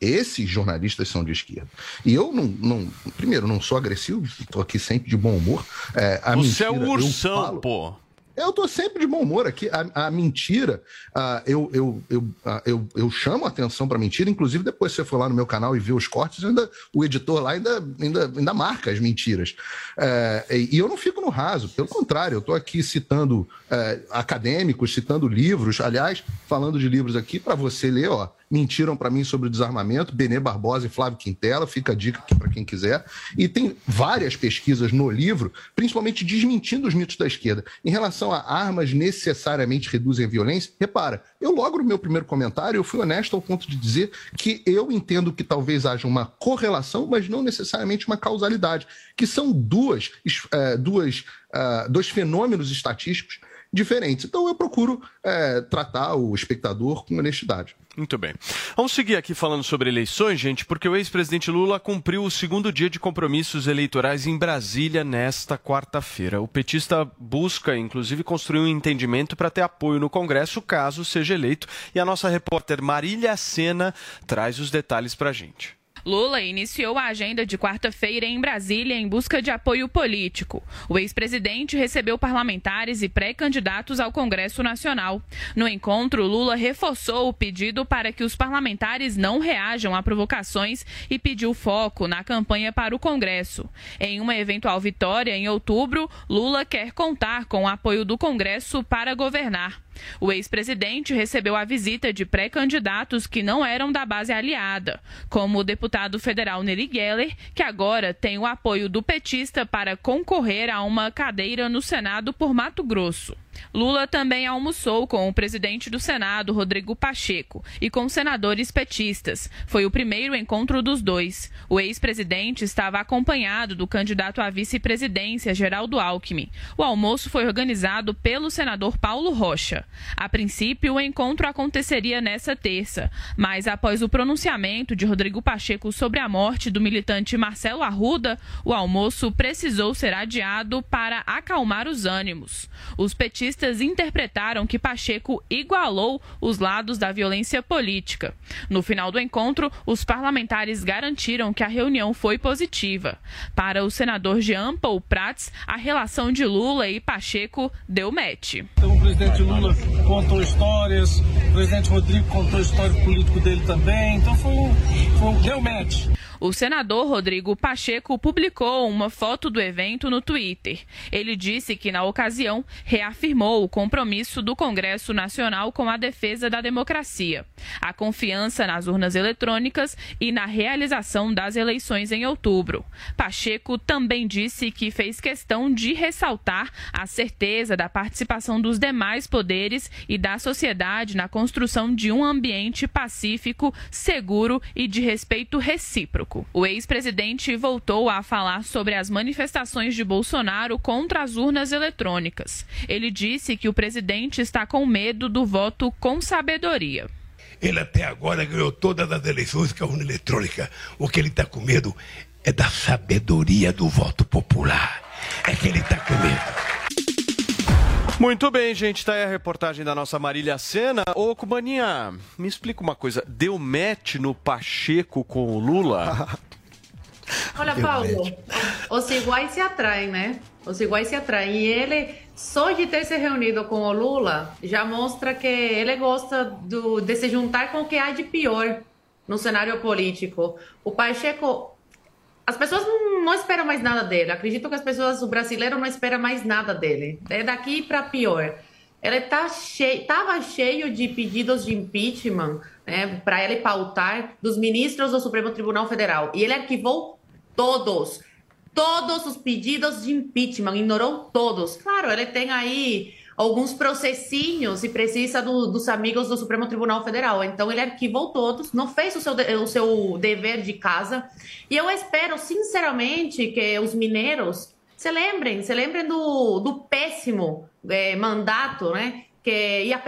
esses jornalistas são de esquerda. E eu não, não primeiro, não sou agressivo, estou aqui sempre de bom humor. É, Você é mentira, um eu ursão, falo- pô. Eu tô sempre de bom humor aqui. A, a mentira, ah, eu, eu, eu, ah, eu, eu chamo a atenção para mentira. Inclusive, depois você for lá no meu canal e ver os cortes, ainda, o editor lá ainda, ainda, ainda marca as mentiras. É, e e eu não fico no raso, pelo contrário, eu estou aqui citando é, acadêmicos, citando livros, aliás, falando de livros aqui para você ler, ó. Mentiram para mim sobre o desarmamento, Benê Barbosa e Flávio Quintela, fica a dica aqui para quem quiser. E tem várias pesquisas no livro, principalmente desmentindo os mitos da esquerda. Em relação a armas necessariamente reduzem a violência, repara, eu logo no meu primeiro comentário eu fui honesto ao ponto de dizer que eu entendo que talvez haja uma correlação, mas não necessariamente uma causalidade, que são duas, é, duas, uh, dois fenômenos estatísticos diferentes. Então eu procuro é, tratar o espectador com honestidade. Muito bem. Vamos seguir aqui falando sobre eleições, gente, porque o ex-presidente Lula cumpriu o segundo dia de compromissos eleitorais em Brasília nesta quarta-feira. O petista busca, inclusive, construir um entendimento para ter apoio no Congresso caso seja eleito. E a nossa repórter Marília Sena traz os detalhes para a gente. Lula iniciou a agenda de quarta-feira em Brasília em busca de apoio político. O ex-presidente recebeu parlamentares e pré-candidatos ao Congresso Nacional. No encontro, Lula reforçou o pedido para que os parlamentares não reajam a provocações e pediu foco na campanha para o Congresso. Em uma eventual vitória em outubro, Lula quer contar com o apoio do Congresso para governar. O ex-presidente recebeu a visita de pré-candidatos que não eram da base aliada, como o deputado federal Neri Geller, que agora tem o apoio do petista para concorrer a uma cadeira no Senado por Mato Grosso. Lula também almoçou com o presidente do Senado, Rodrigo Pacheco, e com senadores petistas. Foi o primeiro encontro dos dois. O ex-presidente estava acompanhado do candidato à vice-presidência, Geraldo Alckmin. O almoço foi organizado pelo senador Paulo Rocha. A princípio, o encontro aconteceria nessa terça, mas após o pronunciamento de Rodrigo Pacheco sobre a morte do militante Marcelo Arruda, o almoço precisou ser adiado para acalmar os ânimos. Os petistas petistas interpretaram que Pacheco igualou os lados da violência política. No final do encontro, os parlamentares garantiram que a reunião foi positiva. Para o senador Jean Paul Prats, a relação de Lula e Pacheco deu match. Então, o presidente Lula contou histórias, o presidente Rodrigo contou a história político dele também, então foi foi um deu match. O senador Rodrigo Pacheco publicou uma foto do evento no Twitter. Ele disse que, na ocasião, reafirmou o compromisso do Congresso Nacional com a defesa da democracia, a confiança nas urnas eletrônicas e na realização das eleições em outubro. Pacheco também disse que fez questão de ressaltar a certeza da participação dos demais poderes e da sociedade na construção de um ambiente pacífico, seguro e de respeito recíproco. O ex-presidente voltou a falar sobre as manifestações de Bolsonaro contra as urnas eletrônicas. Ele disse que o presidente está com medo do voto com sabedoria. Ele até agora ganhou todas as eleições com a urna eletrônica. O que ele está com medo é da sabedoria do voto popular. É que ele está com medo. Muito bem, gente. Tá aí a reportagem da nossa Marília Sena. Ô, Cubaninha, me explica uma coisa. Deu match no Pacheco com o Lula? Olha, Paulo, os iguais se atraem, né? Os iguais se atraem. E ele, só de ter se reunido com o Lula, já mostra que ele gosta do, de se juntar com o que há de pior no cenário político. O Pacheco as pessoas não, esperam mais nada dele. Acredito que as pessoas, o brasileiro não espera mais nada dele. É daqui para pior. Ele tá cheio, tava cheio de pedidos de impeachment, né, para ele pautar dos ministros do Supremo Tribunal Federal. E ele arquivou todos, todos os pedidos de impeachment, ignorou todos. Claro, ele tem aí alguns processinhos e precisa do, dos amigos do Supremo Tribunal Federal. Então ele arquivou todos, não fez o seu, o seu dever de casa. E eu espero, sinceramente, que os mineiros se lembrem, se lembrem do, do péssimo é, mandato, né? Que ia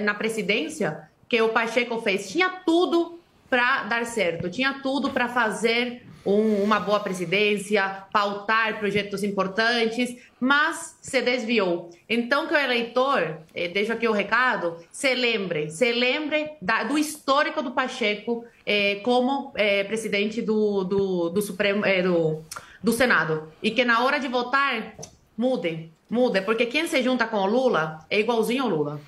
na presidência que o Pacheco fez. Tinha tudo para dar certo, tinha tudo para fazer um, uma boa presidência, pautar projetos importantes, mas se desviou. Então, que o eleitor, eh, deixo aqui o recado, se lembre, se lembre da, do histórico do Pacheco eh, como eh, presidente do, do, do Supremo, eh, do, do Senado. E que na hora de votar, mudem, mudem, porque quem se junta com o Lula é igualzinho ao Lula.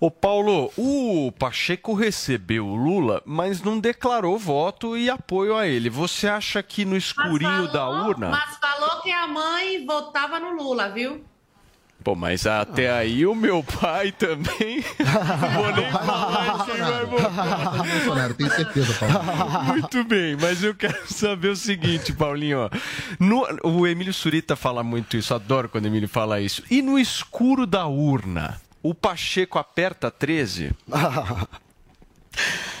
Ô Paulo, o Pacheco recebeu o Lula, mas não declarou voto e apoio a ele. Você acha que no escurinho falou, da urna. Mas falou que a mãe votava no Lula, viu? Pô, mas até aí o meu pai também. Não vou nem falar quem vai votar. Bolsonaro, tenho certeza, Paulo. Muito bem, mas eu quero saber o seguinte, Paulinho. ó. No- o Emílio Surita fala muito isso, adoro quando o Emílio fala isso. E no escuro da urna, o Pacheco aperta 13?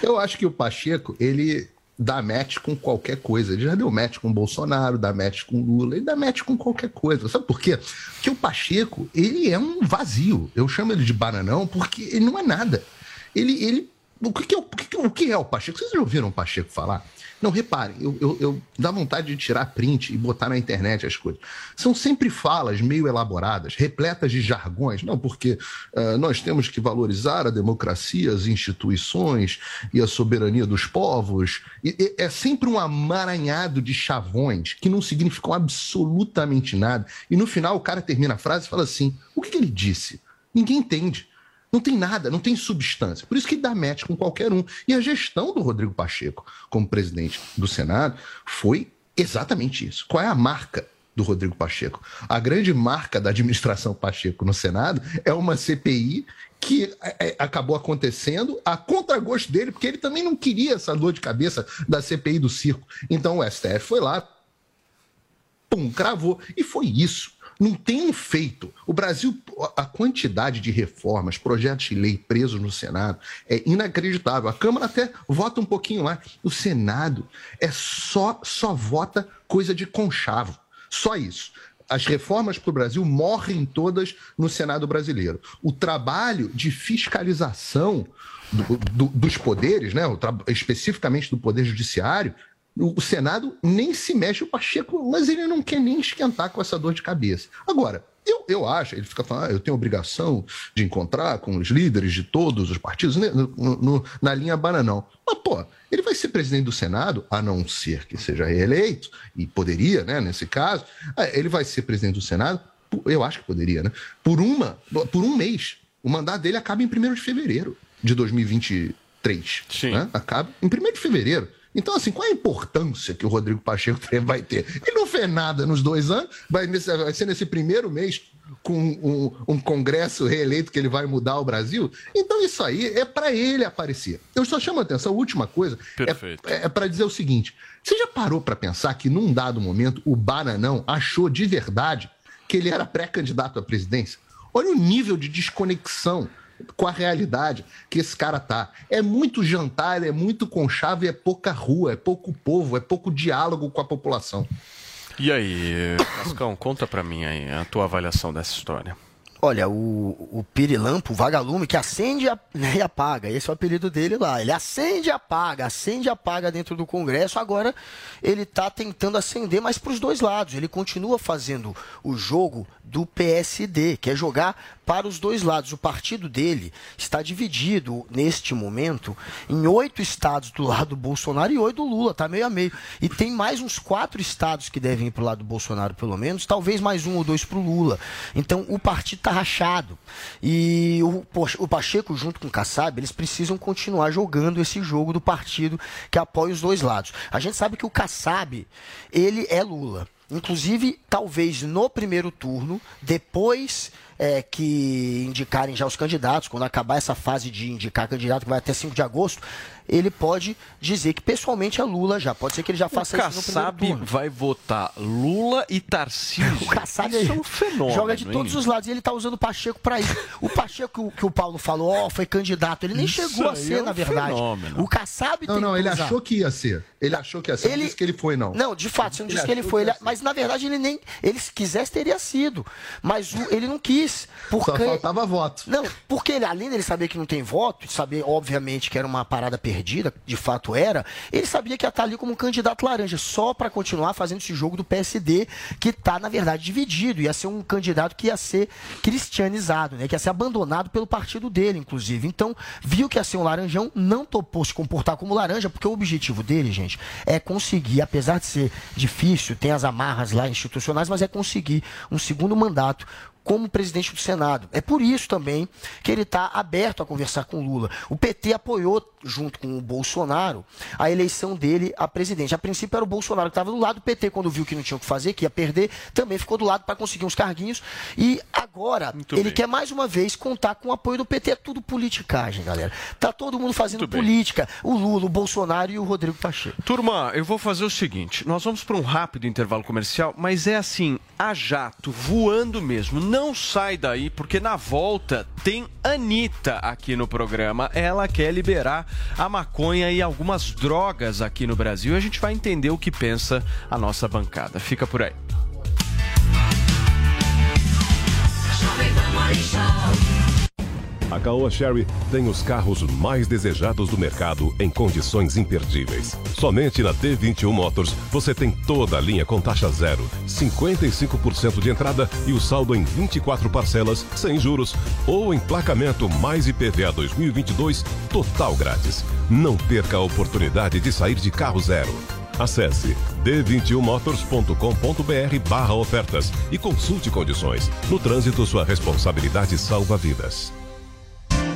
Eu acho que o Pacheco, ele dá match com qualquer coisa. Ele já deu match com Bolsonaro, dá match com Lula, ele dá match com qualquer coisa. Sabe por quê? Porque o Pacheco, ele é um vazio. Eu chamo ele de bananão porque ele não é nada. Ele. ele o, que, é, o, que- o que é o Pacheco? Vocês já ouviram o Pacheco falar? Não, reparem, eu, eu, eu dá vontade de tirar print e botar na internet as coisas. São sempre falas meio elaboradas, repletas de jargões. Não, porque ah, nós temos que valorizar a democracia, as instituições e a soberania dos povos. E- e é sempre um amaranhado de chavões que não significam absolutamente nada. E no final o cara termina a frase e fala assim: o que, que ele disse? Ninguém entende. Não tem nada, não tem substância. Por isso que dá match com qualquer um. E a gestão do Rodrigo Pacheco como presidente do Senado foi exatamente isso. Qual é a marca do Rodrigo Pacheco? A grande marca da administração Pacheco no Senado é uma CPI que é, é, acabou acontecendo a contragosto dele, porque ele também não queria essa dor de cabeça da CPI do circo. Então o STF foi lá, pum, cravou. E foi isso. Não tem um feito. O Brasil, a quantidade de reformas, projetos de lei presos no Senado é inacreditável. A Câmara até vota um pouquinho mais. O Senado é só, só vota coisa de conchavo. Só isso. As reformas para o Brasil morrem todas no Senado brasileiro. O trabalho de fiscalização do- do- dos poderes, né, tra- especificamente do Poder Judiciário, o Senado nem se mexe o Pacheco, mas ele não quer nem esquentar com essa dor de cabeça. Agora, eu, eu acho, ele fica falando, ah, eu tenho obrigação de encontrar com os líderes de todos os partidos, né, no- no- na linha bananão. Mas, pô, ele vai ser presidente do Senado, a não ser que seja reeleito, e poderia, né, nesse caso, ah, ele vai ser presidente do Senado, eu acho que poderia, né, por, uma, por um mês. O mandato dele acaba em 1 de fevereiro de 2023. Né? Acaba em 1 de fevereiro. Então, assim, qual a importância que o Rodrigo Pacheco vai ter? Ele não fez nada nos dois anos, vai, nesse- vai ser nesse primeiro mês com um, um congresso reeleito que ele vai mudar o Brasil. Então, isso aí é para ele aparecer. Eu só chamo a atenção, a última coisa, Perfeito. é, é para dizer o seguinte: você já parou para pensar que num dado momento o Bananão achou de verdade que ele era pré-candidato à presidência? Olha o nível de desconexão com a realidade que esse cara tá. É muito jantar, é muito conchavo e é pouca rua, é pouco povo, é pouco diálogo com a população. E aí, Cascão, conta pra mim aí a tua avaliação dessa história. Olha, o, o pirilampo, o vagalume, que acende né, e apaga. Esse é o apelido dele lá. Ele acende e apaga, acende e apaga dentro do Congresso. Agora ele está tentando acender, mas para os dois lados. Ele continua fazendo o jogo do PSD, que é jogar para os dois lados. O partido dele está dividido, neste momento, em oito estados do lado do Bolsonaro e oito do Lula. Está meio a meio. E tem mais uns quatro estados que devem ir para o lado do Bolsonaro, pelo menos. Talvez mais um ou dois para o Lula. Então o partido está rachado. E o, o Pacheco, junto com o Kassab, eles precisam continuar jogando esse jogo do partido que apoia os dois lados. A gente sabe que o Kassab, ele é Lula. Inclusive, talvez no primeiro turno, depois é, que indicarem já os candidatos, quando acabar essa fase de indicar candidato, que vai até 5 de agosto, ele pode dizer que pessoalmente é Lula já. Pode ser que ele já O faça isso no primeiro Kassab turno. vai votar Lula e Tarcísio. O Kassab Isso é um fenômeno. joga de hein? todos os lados e ele tá usando o Pacheco para isso. O Pacheco que o, que o Paulo falou, ó, foi candidato, ele nem Isso chegou a ser, é um na verdade. fenômeno. O Kassab Não, tem não, ele usar. achou que ia ser. Ele achou que ia ser. Não Ele- disse que ele foi, não. Não, de fato, você não Ele disse que ele foi. que ele- mas na verdade ele nem. Ele se quisesse teria sido. Mas o- ele não quis. Porque, Só faltava voto. Não, porque ele, além dele saber que não tem voto, saber, obviamente, que era uma parada perdida, de fato era, ele sabia que ia estar ali como um candidato laranja, só para continuar fazendo esse jogo do PSD, que está, na verdade, dividido. Ia ser um candidato que ia ser cristianizado, né? Que ia ser abandonado pelo partido dele, inclusive. Então, viu que ia ser um laranjão, não topou se comportar como laranja, porque o objetivo dele, gente, é conseguir, apesar de ser difícil, tem as amarras lá institucionais, mas é conseguir um segundo mandato como presidente do Senado. É por isso também que ele está aberto a conversar com Lula. O PT apoiou, junto com o Bolsonaro, a eleição dele a presidente. A princípio era o Bolsonaro que estava do lado, o PT, quando viu que não tinha o que fazer, que ia perder, também ficou do lado para conseguir uns carguinhos. E agora Muito ele bem. quer mais uma vez contar com o apoio do PT. É tudo politicagem, galera. Tá todo mundo fazendo política. O Lula, o Bolsonaro e o Rodrigo Pacheco. Turma, eu vou fazer o seguinte: nós vamos para um rápido intervalo comercial, mas é assim, a jato, voando mesmo. Não sai daí, porque na volta tem Anitta aqui no programa. Ela quer liberar a maconha e algumas drogas aqui no Brasil. E a gente vai entender o que pensa a nossa bancada. Fica por aí. A Caoa Sherry tem os carros mais desejados do mercado em condições imperdíveis. Somente na D21 Motors você tem toda a linha com taxa zero, 55% de entrada e o saldo em 24 parcelas sem juros ou emplacamento mais IPVA 2022 total grátis. Não perca a oportunidade de sair de carro zero. Acesse d21motors.com.br barra ofertas e consulte condições. No trânsito, sua responsabilidade salva vidas.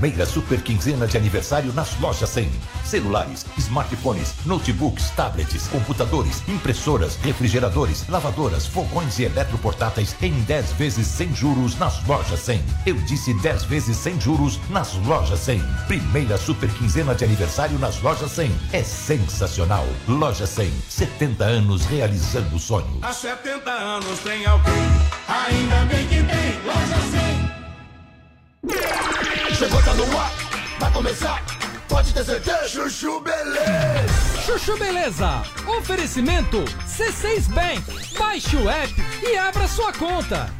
Primeira super quinzena de aniversário nas lojas 100. Celulares, smartphones, notebooks, tablets, computadores, impressoras, refrigeradores, lavadoras, fogões e eletroportáteis em 10 vezes sem juros nas lojas 100. Eu disse 10 vezes sem juros nas lojas 100. Primeira super quinzena de aniversário nas lojas 100. É sensacional. Loja 100, 70 anos realizando sonhos. Há 70 anos tem alguém, ainda bem que tem loja 100. Chegou, tá no ar, vai começar, pode ter certeza. Chuchu Beleza. Chuchu Beleza. Oferecimento C6 Bank. Baixe o app e abra sua conta.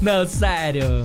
Não, sério.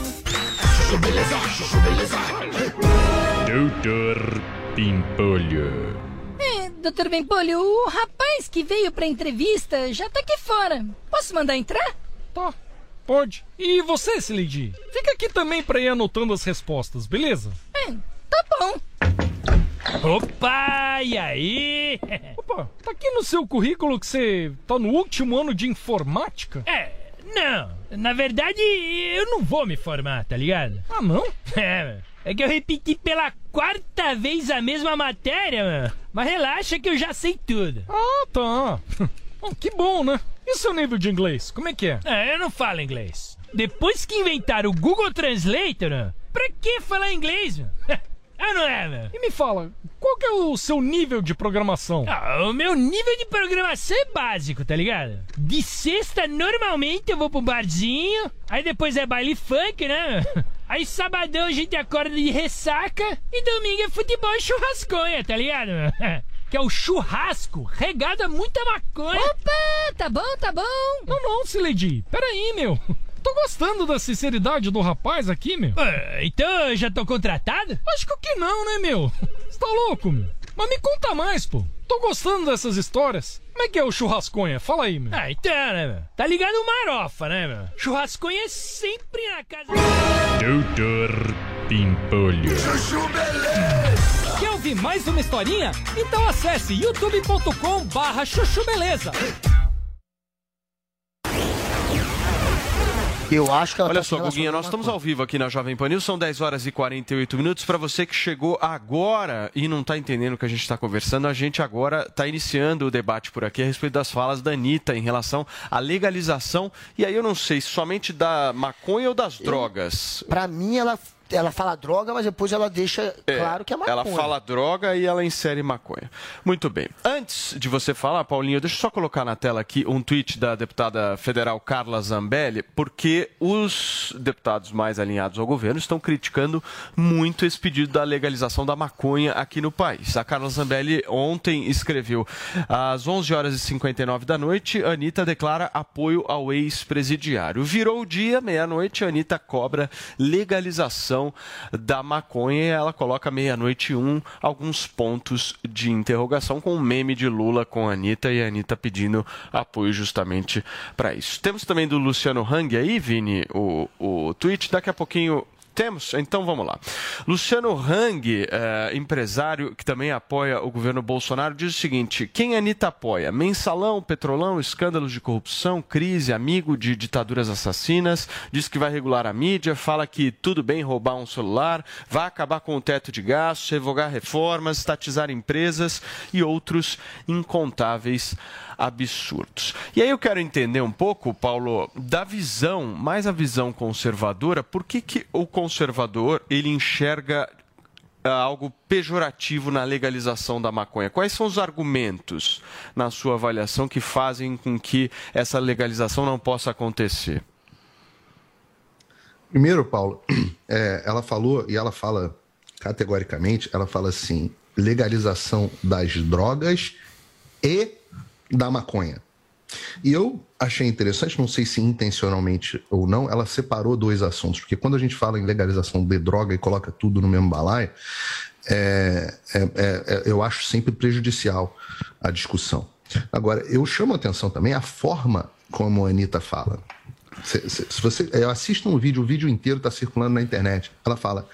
Beleza, Beleza. Doutor Pimpolho. É, doutor Bempolho, o rapaz que veio pra entrevista já tá aqui fora. Posso mandar entrar? Tá, pode. E você, Slidy? Fica aqui também pra ir anotando as respostas, beleza? É, tá bom. Opa, e aí? Opa, tá aqui no seu currículo que você tá no último ano de informática? É, não. Na verdade, eu não vou me formar, tá ligado? Ah, não? É, é que eu repeti pela quarta vez a mesma matéria, mano. Mas relaxa que eu já sei tudo. Ah, tá. Bom, que bom, né? E o seu nível de inglês? Como é que é? É, eu não falo inglês. Depois que inventaram o Google Translator, pra que falar inglês, mano? Ah, não é, velho? E me fala, qual que é o seu nível de programação? Ah, o meu nível de programação é básico, tá ligado? De sexta, normalmente eu vou pro barzinho, aí depois é baile funk, né? Aí sabadão a gente acorda de ressaca e domingo é futebol e churrasconha, tá ligado? Que é o churrasco regado a muita maconha. Opa, tá bom, tá bom. Não, não, Sileidi, peraí, meu. Tô gostando da sinceridade do rapaz aqui, meu. Ah, então eu já tô contratado? Acho que não, né, meu? Você tá louco, meu? Mas me conta mais, pô. Tô gostando dessas histórias. Como é que é o churrasconha? Fala aí, meu. Ah, então, né, meu? Tá ligado o marofa, né, meu? Churrasconha é sempre na casa. Doutor Pimpolho. Chuchu Beleza. Quer ouvir mais uma historinha? Então acesse youtube.com barra chuchu beleza. Eu acho que ela Olha tá só, Guguinha, nós estamos ao vivo aqui na Jovem Pan News, são 10 horas e 48 minutos. Para você que chegou agora e não está entendendo o que a gente está conversando, a gente agora está iniciando o debate por aqui a respeito das falas da Anitta em relação à legalização. E aí eu não sei, somente da maconha ou das drogas? Pra mim, ela, ela fala droga, mas depois ela deixa É, claro que é maconha. Ela fala droga e ela insere maconha. Muito bem. Antes de você falar, Paulinho, deixa eu só colocar na tela aqui um tweet da deputada federal Carla Zambelli, porque os deputados mais alinhados ao governo estão criticando muito esse pedido da legalização da maconha aqui no país. A Carla Zambelli ontem escreveu às 11 horas e 59 da noite, Anitta declara apoio ao ex-presidiário. Virou o dia, meia-noite, Anitta cobra legalização da maconha e ela coloca meia-noite um alguns pontos de interrogação com um meme de Lula com a Anitta e a Anitta pedindo apoio justamente para isso. Temos também do Luciano Hang aí, Vini, o, o tweet. Daqui a pouquinho temos? Então vamos lá. Luciano Hang, eh, empresário que também apoia o governo Bolsonaro, diz o seguinte: quem a Anitta apoia? Mensalão, petrolão, escândalos de corrupção, crise, amigo de ditaduras assassinas, diz que vai regular a mídia, fala que tudo bem roubar um celular, vai acabar com o teto de gastos, revogar reformas, estatizar empresas e outros incontáveis absurdos. E aí eu quero entender um pouco, Paulo, da visão, mais a visão conservadora, por que, que o conservador ele enxerga ah, algo pejorativo na legalização da maconha? Quais são os argumentos, na sua avaliação, que fazem com que essa legalização não possa acontecer? Primeiro, Paulo, é, ela falou, e ela fala categoricamente, ela fala assim, legalização das drogas e da maconha. E eu achei interessante, não sei se intencionalmente ou não, ela separou dois assuntos, porque quando a gente fala em legalização de droga e coloca tudo no mesmo balaio, é, é, é, é, eu acho sempre prejudicial a discussão. Agora, eu chamo a atenção também a forma como a Anitta fala. Se, se- se você eu assisto um vídeo, o vídeo inteiro está circulando na internet. Ela fala: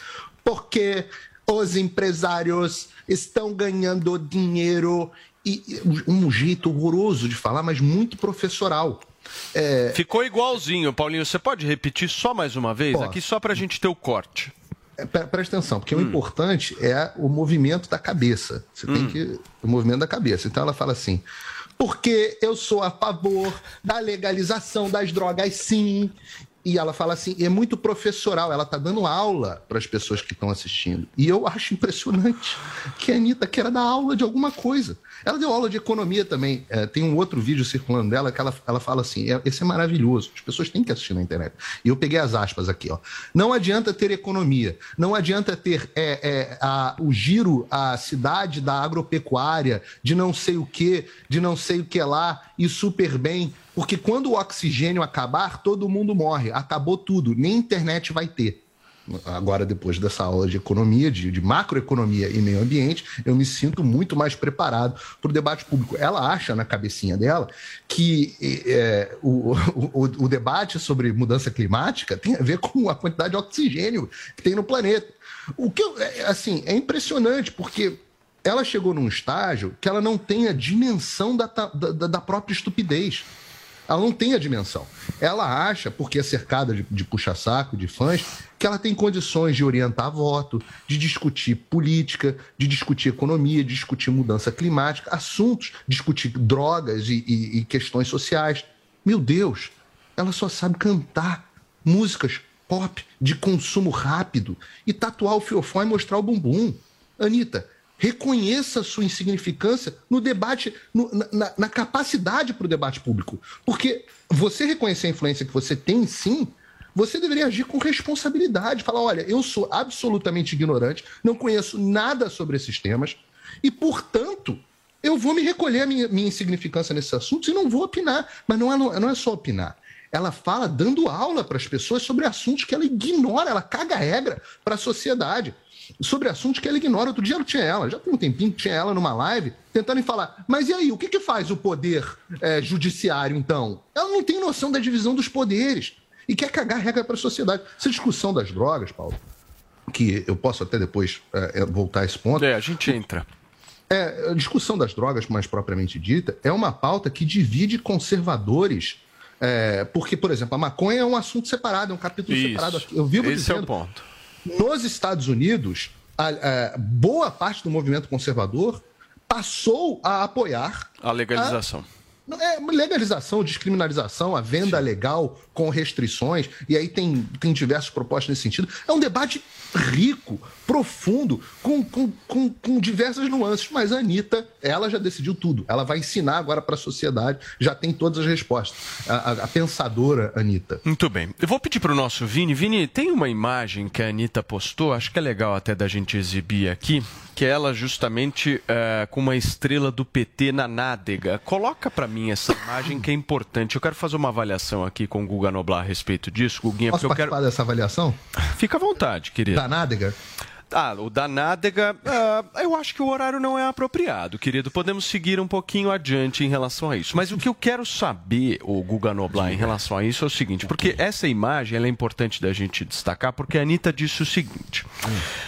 porque os empresários estão ganhando dinheiro e um jeito horroroso de falar, mas muito professoral. É, Ficou igualzinho, Paulinho. Você pode repetir só mais uma vez? Posso. Aqui só para a gente ter o corte. É, pre- Presta atenção, porque o importante é o movimento da cabeça. Você tem que. O movimento da cabeça. Então ela fala assim. Porque eu sou a favor da legalização das drogas, sim. E ela fala assim, é muito professoral, ela tá dando aula para as pessoas que estão assistindo. E eu acho impressionante que a Anitta quer dar aula de alguma coisa. Ela deu aula de economia também. É, tem um outro vídeo circulando dela que ela, ela fala assim: é, esse é maravilhoso, as pessoas têm que assistir na internet. E eu peguei as aspas aqui, ó. Não adianta ter economia, não adianta ter é, é, a- o giro, a cidade da agropecuária, de não sei o que, de não sei o que lá, e super bem. Porque quando o oxigênio acabar, todo mundo morre. Acabou tudo, nem internet vai ter agora depois dessa aula de economia, de, de macroeconomia e meio ambiente, eu me sinto muito mais preparado para o debate público. Ela acha na cabecinha dela que é, o, o, o debate sobre mudança climática tem a ver com a quantidade de oxigênio que tem no planeta. O que é, assim é impressionante porque ela chegou num estágio que ela não tem a dimensão da, da, da própria estupidez. Ela não tem a dimensão. Ela acha, porque é cercada de, de puxa-saco, de fãs, que ela tem condições de orientar voto, de discutir política, de discutir economia, de discutir mudança climática, assuntos, discutir drogas e, e- e questões sociais. Meu Deus, ela só sabe cantar músicas pop de consumo rápido e tatuar o fiofó e mostrar o bumbum. Anitta, reconheça a sua insignificância no debate, no- na, na- capacidade para o debate público. Porque você reconhecer a influência que você tem, sim, você deveria agir com responsabilidade. Falar: olha, eu sou absolutamente ignorante, não conheço nada sobre esses temas, e, portanto, eu vou me recolher a minha, minha insignificância nesses assuntos e não vou opinar. Mas não é, não é só opinar. Ela fala dando aula para as pessoas sobre assuntos que ela ignora, ela caga a regra para a sociedade. Sobre assuntos que ela ignora. Outro dia eu tinha ela, já tem um tempinho que tinha ela numa live, tentando falar, mas e aí, o que, que faz o poder eh, judiciário, então? Ela não tem noção da divisão dos poderes e quer cagar a regra para a sociedade. Essa discussão das drogas, Paulo, que eu posso até depois eh, eh, voltar a esse ponto. É, a gente entra. É, a discussão das drogas, mais propriamente dita, é uma pauta que divide conservadores É, porque, por exemplo, a maconha é um assunto separado, é um capítulo Isso. separado. Eu vivo Esse é o dizendo, ponto. Nos Estados Unidos, a- a boa parte do movimento conservador passou a apoiar A legalização. não, É legalização, descriminalização, a venda legal com restrições, e aí tem, tem diversas propostas nesse sentido. É um debate rico, profundo, com, com, com, com diversas nuances. Mas a Anitta, ela já decidiu tudo. Ela vai ensinar agora para a sociedade, já tem todas as respostas. A, a- a pensadora Anitta. Muito bem. Eu vou pedir para o nosso Vini. Vini, tem uma imagem que a Anitta postou, acho que é legal até da gente exibir aqui, que é ela justamente eh, com uma estrela do PT na nádega. Coloca para mim essa imagem que é importante. Eu quero fazer uma avaliação aqui com o Guga Noblar a respeito disso, Guguinha, Posso porque eu quero... participar dessa avaliação? Fica à vontade, querido. Da nádega? Ah, o da nádega, ah, eu acho que o horário não é apropriado, querido. Podemos seguir um pouquinho adiante em relação a isso. Mas o que eu quero saber, o Guga Noblar, em relação a isso é o seguinte, porque essa imagem é importante da gente destacar, porque a Anitta disse o seguinte,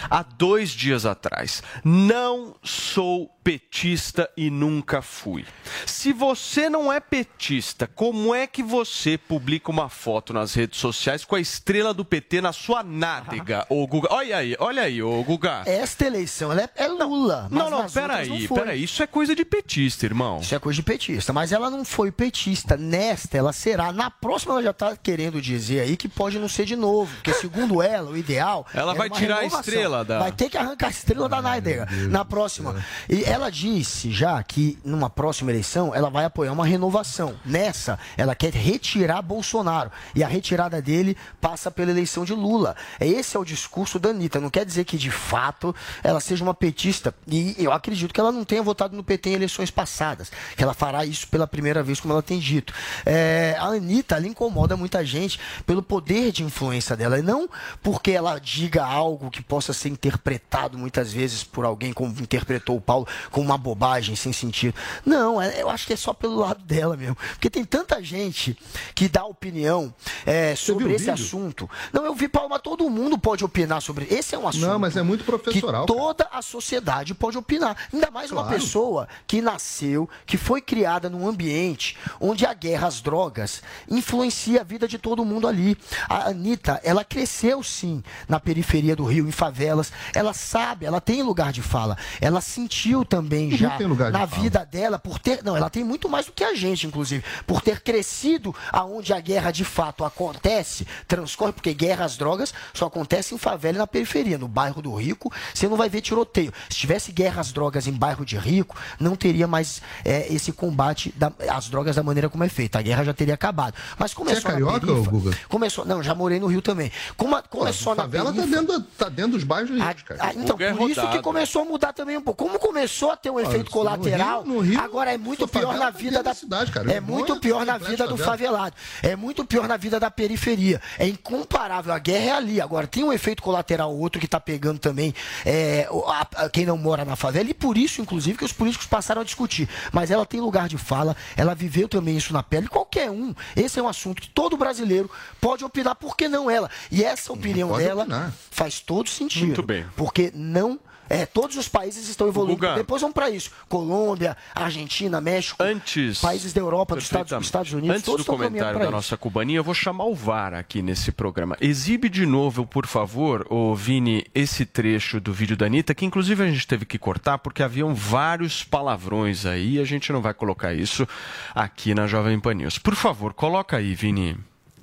há dois dias atrás, não sou petista e nunca fui. Se você não é petista, como é que você publica uma foto nas redes sociais com a estrela do PT na sua nádega, ô Guga? Olha aí, olha aí, ô Guga. Esta eleição ela é, é Lula. Não, não, peraí, peraí. Isso é coisa de petista, irmão. Isso é coisa de petista, mas ela não foi petista. Nesta, ela será. Na próxima, ela já tá querendo dizer aí que pode não ser de novo. Porque, segundo ela, o ideal. Ela é vai tirar a renovação. estrela da- Vai ter que arrancar a estrela da Naidega na próxima. E ela disse já que numa próxima eleição ela vai apoiar uma renovação. Nessa, ela quer retirar Bolsonaro. E a retirada dele passa pela eleição de Lula. Esse é o discurso da Anitta. Não quer dizer que, de fato, ela seja uma petista. E eu acredito que ela não tenha votado no PT em eleições passadas. Que ela fará isso pela primeira vez, como ela tem dito. É, a Anitta, ela incomoda muita gente pelo poder de influência dela. E não porque ela diga algo que possa ser interpretado muitas vezes por alguém, como interpretou o Paulo, como uma bobagem sem sentido. Não, é- eu acho que é só pelo lado dela mesmo. Porque tem tanta gente que dá opinião é, sobre esse vídeo? assunto. Não, eu vi, Paulo, mas todo mundo pode opinar sobre. Esse é um assunto. Não, mas é muito professoral, Que toda a sociedade pode opinar. Ainda mais uma Claro. pessoa que nasceu, que foi criada num ambiente onde a guerra às drogas influencia a vida de todo mundo ali. A Anitta, ela cresceu sim na periferia do Rio, em favelas. Ela sabe, ela tem lugar de fala. Ela sentiu também já tem lugar de na fala. vida dela por ter. Não, ela tem muito mais do que a gente, inclusive. Por ter crescido aonde a guerra de fato acontece, transcorre, porque guerra às drogas só acontece em favela e na periferia. No bairro do rico, você não vai ver tiroteio. Se tivesse guerra às drogas em bairro de rico, não teria mais é, esse combate da- às drogas da maneira como é feita. A guerra já teria acabado. Mas começou Você é carioca, na perifa, Guga? Começou, não, já morei no Rio também. Como, começou na favela tá perifa- dentro, tá dentro dos bairros ricos, cara. ah, então, é por isso que começou a mudar também um pouco. Como começou a ter um Olha, efeito no colateral, Rio- no Rio, agora é muito pior na vida da da cidade, cara. É muito é pior na vida do favela. favelado. É muito pior na vida da periferia. É incomparável. A guerra é ali. Agora tem um efeito colateral outro que tá pegando também é, a- a- quem não mora na favela. E por isso, inclusive, que os políticos passaram a discutir. Mas ela tem lugar de fala, ela viveu também isso na pele. Qualquer um. Esse é um assunto que todo brasileiro pode opinar, por que não ela? E essa opinião dela opinar. faz todo sentido. Muito bem. Porque não. É, todos os países estão evoluindo. Guga. Depois vamos para isso. Colômbia, Argentina, México, Antes. países da Europa, dos Estados. Estados Unidos, Antes todos do comentário da isso. nossa cubaninha, eu vou chamar o VAR aqui nesse programa. Exibe de novo, por favor, ô Vini, esse trecho do vídeo da Anitta, que inclusive a gente teve que cortar porque haviam vários palavrões aí e a gente não vai colocar isso aqui na Jovem Pan News. Por favor, coloca aí, Vini.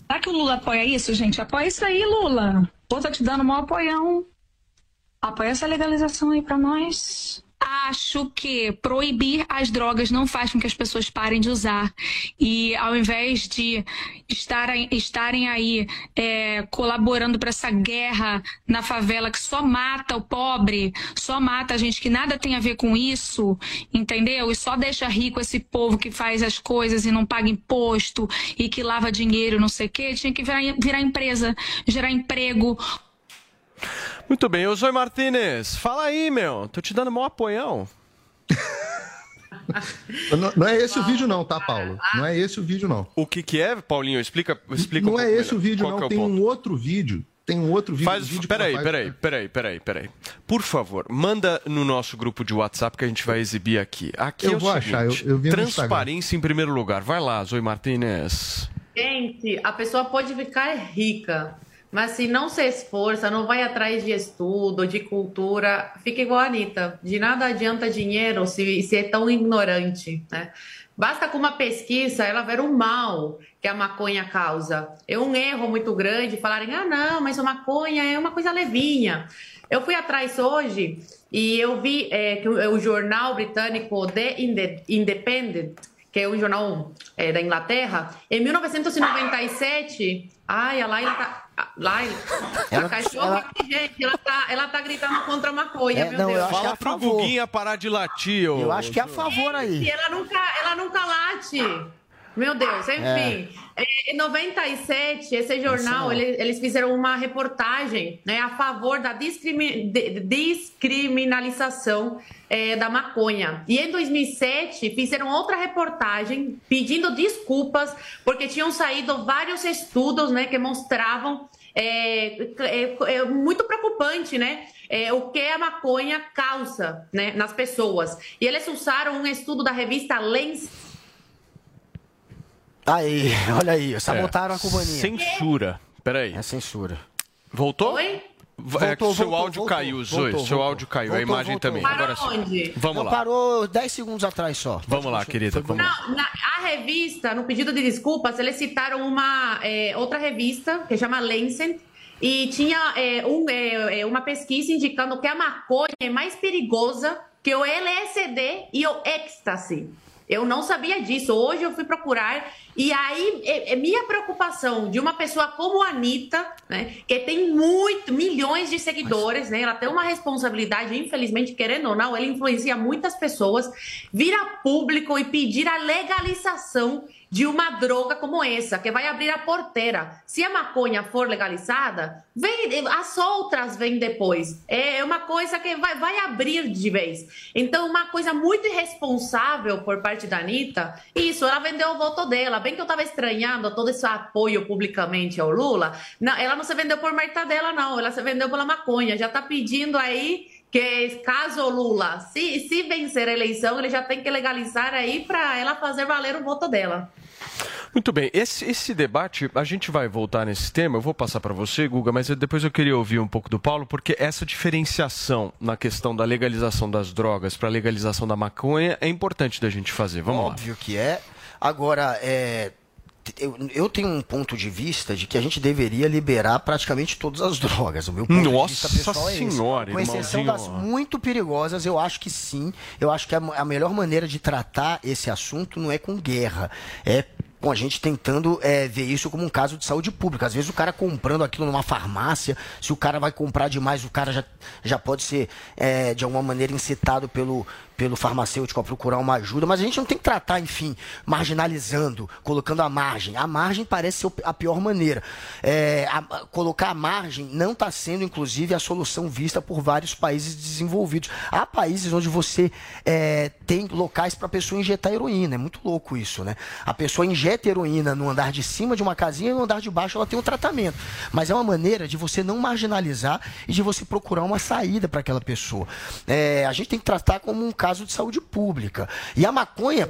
Será que o Lula apoia isso, gente? Apoia isso aí, Lula. Pô, tá te dando maior apoião. Apoia essa legalização aí pra nós. Acho que proibir as drogas não faz com que as pessoas parem de usar. E ao invés de estarem, estarem aí é, colaborando para essa guerra na favela que só mata o pobre, só mata a gente que nada tem a ver com isso, entendeu? E só deixa rico esse povo que faz as coisas e não paga imposto e que lava dinheiro, não sei o quê, tinha que virar, virar empresa, gerar emprego, Muito bem, Zoe Martinez, fala aí, meu. Tô te dando maior apoião. Não, não é esse o vídeo, não, tá, Paulo? Não é esse o vídeo, não. O que que é, Paulinho? Explica, explica um Não é pouco esse o melhor. vídeo, Qual é não. o Tem ponto? um outro vídeo. Tem um outro vídeo. Faz, vídeo peraí, peraí, peraí, peraí, peraí. Por favor, manda no nosso grupo de WhatsApp que a gente vai exibir aqui. Aqui Eu é o vou seguinte, achar, eu- eu vi transparência em primeiro lugar. Vai lá, Zoe Martinez. Gente, a pessoa pode ficar rica, mas se não se esforça, não vai atrás de estudo, de cultura, fica igual a Anitta. De nada adianta dinheiro se, se é tão ignorante, né? Basta com uma pesquisa ela ver o mal que a maconha causa. É um erro muito grande falarem, ah, não, mas a maconha é uma coisa levinha. Eu fui atrás hoje e eu vi é, que o, o jornal britânico The Inde- Independent, que é um jornal é, da Inglaterra, em 1997. Ai, a Laila tá. A Laila, Ela- a cachorra ela- gente, ela tá, ela tá gritando contra a maconha, É, meu não, eu Deus. que é Fala a pro. Guguinha parar de latir, ô. Eu acho que é a favor aí. Ela nunca, ela nunca late. Meu Deus, enfim. É, Em 97, esse jornal, ele- eles fizeram uma reportagem né, a favor da discrimi- de- descriminalização é, da maconha. E em 2007, fizeram outra reportagem pedindo desculpas, porque tinham saído vários estudos né, que mostravam é, é- é muito preocupante, né? É, o que a maconha causa né, nas pessoas. E eles usaram um estudo da revista Lens Aí, olha aí, sabotaram a cubaninha. Censura. Peraí. É censura. Voltou? Oi? V- é Voltou, seu voltou, áudio voltou, caiu, Zoe. voltou, seu voltou. áudio caiu, a Voltou, imagem voltou. também. Agora sim. onde? Vamos Não, lá. parou 10 segundos atrás só. Vamos lá, querida. Vamos. Não, na, a revista, no pedido de desculpas, eles citaram uma é, outra revista que chama Lancet e tinha é, um, é, é, uma pesquisa indicando que a maconha é mais perigosa que o LSD e o êxtase. Eu não sabia disso. Hoje eu fui procurar e aí é, é minha preocupação de uma pessoa como a Anitta, né, que tem muito, milhões de seguidores, né, ela tem uma responsabilidade, infelizmente, querendo ou não, ela influencia muitas pessoas, vir a público e pedir a legalização de uma droga como essa, que vai abrir a porteira. Se a maconha for legalizada, vem, as outras vêm depois. É uma coisa que vai, vai abrir de vez. Então, uma coisa muito irresponsável por parte da Anitta, isso, ela vendeu o voto dela. Bem que eu estava estranhando todo esse apoio publicamente ao Lula. Não, ela não se vendeu por mortadela, não. Ela se vendeu pela maconha. Já está pedindo aí que caso Lula, se, se vencer a eleição, ele já tem que legalizar aí para ela fazer valer o voto dela. Muito bem, esse, esse debate, a gente vai voltar nesse tema, eu vou passar para você, Guga, mas eu- depois eu queria ouvir um pouco do Paulo, porque essa diferenciação na questão da legalização das drogas para a legalização da maconha é importante da gente fazer. Vamos lá. Óbvio que é. Agora, é, eu, eu tenho um ponto de vista de que a gente deveria liberar praticamente todas as drogas. O meu ponto Nossa de vista pessoal senhora, é esse. Com exceção das muito perigosas, eu acho que sim. Eu acho que a, a melhor maneira de tratar esse assunto não é com guerra, é com a gente tentando é, ver isso como um caso de saúde pública. Às vezes o cara comprando aquilo numa farmácia, se o cara vai comprar demais, o cara já, já pode ser é, de alguma maneira incitado pelo, pelo farmacêutico a procurar uma ajuda, mas a gente não tem que tratar, enfim, marginalizando, colocando a margem. A margem parece ser a pior maneira. É, a- a- colocar a margem não está sendo, inclusive, a solução vista por vários países desenvolvidos. Há países onde você é, tem locais para a pessoa injetar heroína. É muito louco isso, né? A pessoa injeta heroína no andar de cima de uma casinha e no andar de baixo ela tem um tratamento. Mas é uma maneira de você não marginalizar e de você procurar uma saída para aquela pessoa. É, a gente tem que tratar como um caso de saúde pública. E a maconha,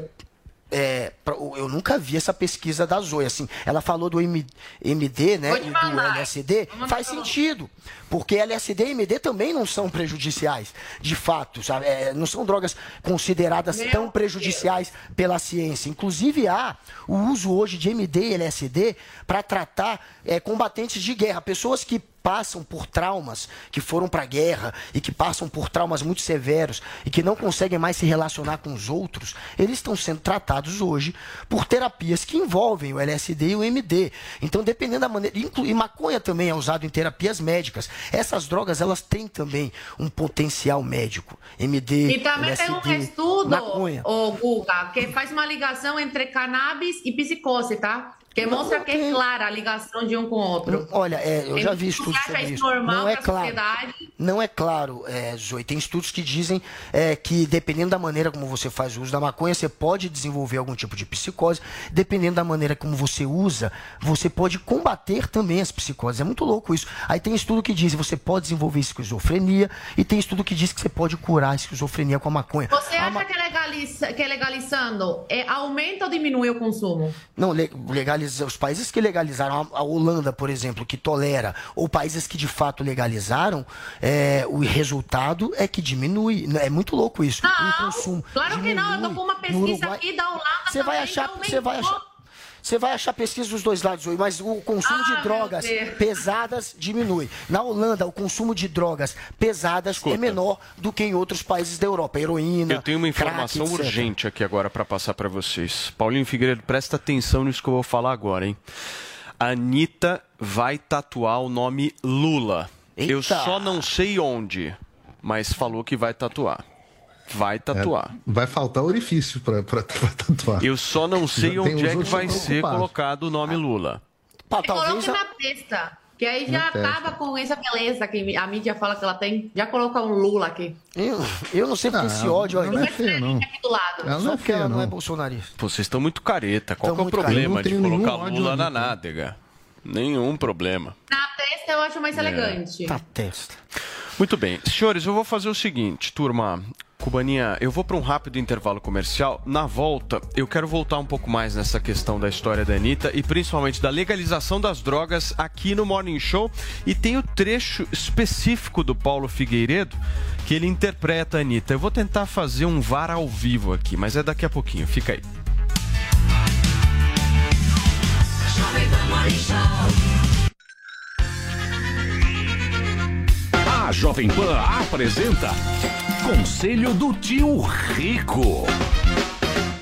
é, eu nunca vi essa pesquisa da Zoe. Assim, ela falou do MD, né? E do. LSD. Faz sentido. Porque LSD e MD também não são prejudiciais, de fato, sabe? É, não são drogas consideradas Meu tão prejudiciais pela ciência. Inclusive há o uso hoje de MD e LSD para tratar é, combatentes de guerra, pessoas que passam por traumas, que foram para a guerra e que passam por traumas muito severos e que não conseguem mais se relacionar com os outros, eles estão sendo tratados hoje por terapias que envolvem o LSD e o MD. Então, dependendo da maneira, e maconha também é usado em terapias médicas. Essas drogas, elas têm também um potencial médico. MD, E também tem um LSD, estudo, maconha. o Guga, que faz uma ligação entre cannabis e psicose, tá? Que mostra que é clara a ligação de um com o outro. Olha, é, eu já vi estudos sobre isso normal Não é claro. sociedade? Não é claro, é, Zoe. Tem estudos que dizem é, que dependendo da maneira como você faz o uso da maconha, você pode desenvolver algum tipo de psicose. Dependendo da maneira como você usa, você pode combater também as psicoses. É muito louco isso. Aí tem estudo que diz que você pode desenvolver esquizofrenia e tem estudo que diz que você pode curar a esquizofrenia com a maconha. Você acha que, legaliza, que legalizando é, aumenta ou diminui o consumo? Não, le- legalizando legaliza, os países que legalizaram, a, Holanda, por exemplo, que tolera, ou países que de fato legalizaram, é, o resultado é que diminui. É muito louco isso. o consumo. Claro que não, eu tô com uma pesquisa Uruguai- aqui da Holanda Você vai achar, que você vai achar, você vai achar pesquisa dos dois lados, Oi, mas o consumo Ah, de drogas pesadas diminui. Na Holanda, o consumo de drogas pesadas é menor do que em outros países da Europa. Heroína. Eu tenho uma crack, informação etc. urgente aqui agora para passar para vocês. Paulinho Figueiredo, presta atenção nisso que eu vou falar agora, hein? A Anitta vai tatuar o nome Lula. Eu Eita. só não sei onde, mas falou que vai tatuar. Vai tatuar. É, vai faltar orifício pra tatuar. Eu só não sei Já onde é que vai ser colocado o nome Lula. Coloque na testa. Que aí já acaba com essa beleza que a mídia fala que ela tem. Já coloca um Lula aqui. Eu, eu não sei porque Ah, esse ódio aí. não é feio, não. Aqui do lado. Ela não Só é ela feia, não é não. bolsonarista. Pô, vocês estão muito careta. Qual que é o problema não de colocar Lula na na nádega? Nenhum problema. Na testa eu acho mais É. elegante. Na testa. Muito bem. Senhores, eu vou fazer o seguinte, turma. Cubaninha, eu vou para um rápido intervalo comercial. Na volta, eu quero voltar um pouco mais nessa questão da história da Anitta e principalmente da legalização das drogas aqui no Morning Show. E tem o trecho específico do Paulo Figueiredo que ele interpreta a Anitta. Eu vou tentar fazer um VAR ao vivo aqui, mas é daqui a pouquinho. Fica aí. Jovem Pan Morning Show. A Jovem Pan apresenta Conselho do Tio Rico.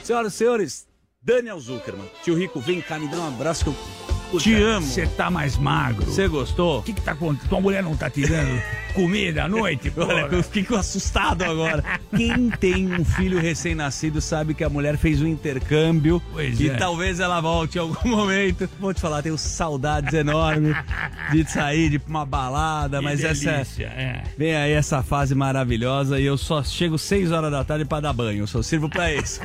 Senhoras e senhores, Daniel Zuckerman. Tio Rico, vem cá, me dá um abraço que eu. Puta, Te amo. Você tá mais magro. Você gostou? O que, que tá acontecendo? Tua mulher não tá te dando comida à noite? Olha, eu fiquei assustado agora. Quem tem um filho recém-nascido sabe que a mulher fez um intercâmbio Pois e é. talvez ela volte em algum momento. Vou te falar, tenho saudades enormes de sair, de uma balada, Que mas essa. delícia, é. Vem aí essa fase maravilhosa e eu só chego 6 horas da tarde pra dar banho. Eu só sirvo pra isso.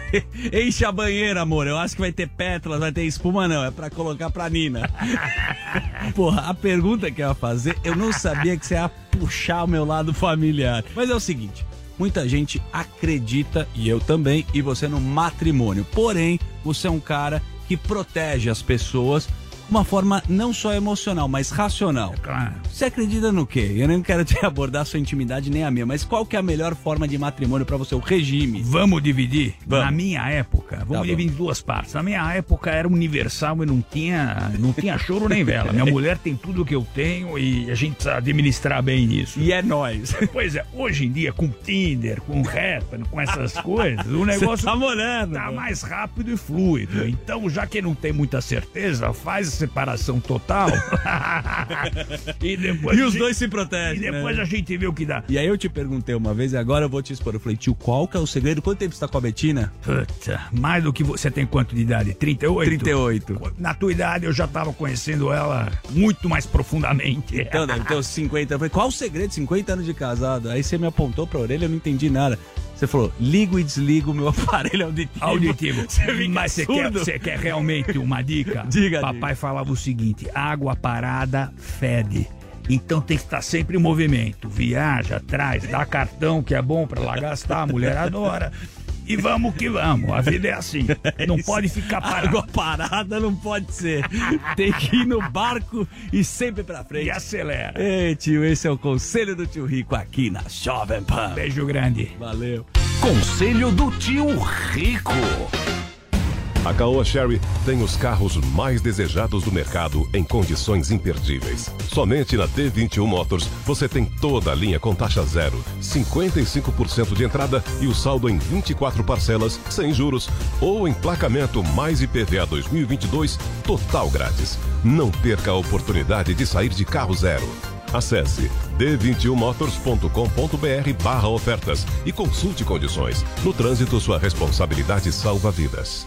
Enche a banheira, amor. Eu acho que vai ter pétalas, vai ter espuma, não. É pra colocar pra Nina. Porra, a pergunta que eu ia fazer, eu não sabia que você ia puxar o meu lado familiar. Mas é o seguinte. Muita gente acredita, e eu também, e você no matrimônio. Porém, você é um cara que protege as pessoas uma forma não só emocional, mas racional. Claro. Você acredita no quê? Eu não quero te abordar a sua intimidade nem a minha, mas qual que é a melhor forma de matrimônio pra você? O regime. Vamos dividir? Vamos. Na minha época, vamos Tá dividir em duas partes. Na minha época era universal e não tinha, não tinha choro nem vela. Minha mulher tem tudo que eu tenho e a gente precisa administrar bem isso. E é nós. Pois é, hoje em dia com Tinder, com Happn, com essas coisas, o negócio tá morando. tá mais rápido e fluido. Então, já que não tem muita certeza, faz separação total. e depois E os dois se protegem. E depois né? a gente vê o que dá. E aí eu te perguntei uma vez e agora eu vou te expor. Eu falei, tio, qual que é o segredo? Quanto tempo você tá com a Betina? Puta, mais do que você tem quanto de idade? 38? 38. Na tua idade eu já tava conhecendo ela muito mais profundamente. Então, deve ter uns 50. Eu falei, qual o segredo? 50 anos de casado. Aí você me apontou pra orelha, eu não entendi nada. Você falou, ligo e desligo o meu aparelho auditivo. Auditivo. Você Mas você quer, você quer realmente uma dica? Diga, Papai falava o seguinte: água parada fede. Então tem que estar sempre em movimento. Viaja, traz, dá cartão que é bom pra lá gastar, a mulher adora. E vamos que vamos, a vida é assim. Não pode ficar parado. Água parada não pode ser. Tem que ir no barco e sempre pra frente. E acelera. Ei, tio, esse é o conselho do tio Rico aqui na Jovem Pan. Beijo grande. Valeu. Conselho do Tio Rico. A Caoa Sherry tem os carros mais desejados do mercado em condições imperdíveis. Somente na T21 Motors você tem toda a linha com taxa zero, 55% de entrada e o saldo em 24 parcelas, sem juros, ou emplacamento mais IPVA 2022 total grátis. Não perca a oportunidade de sair de carro zero. Acesse d21motors.com.br barra ofertas e consulte condições. No trânsito, sua responsabilidade salva vidas.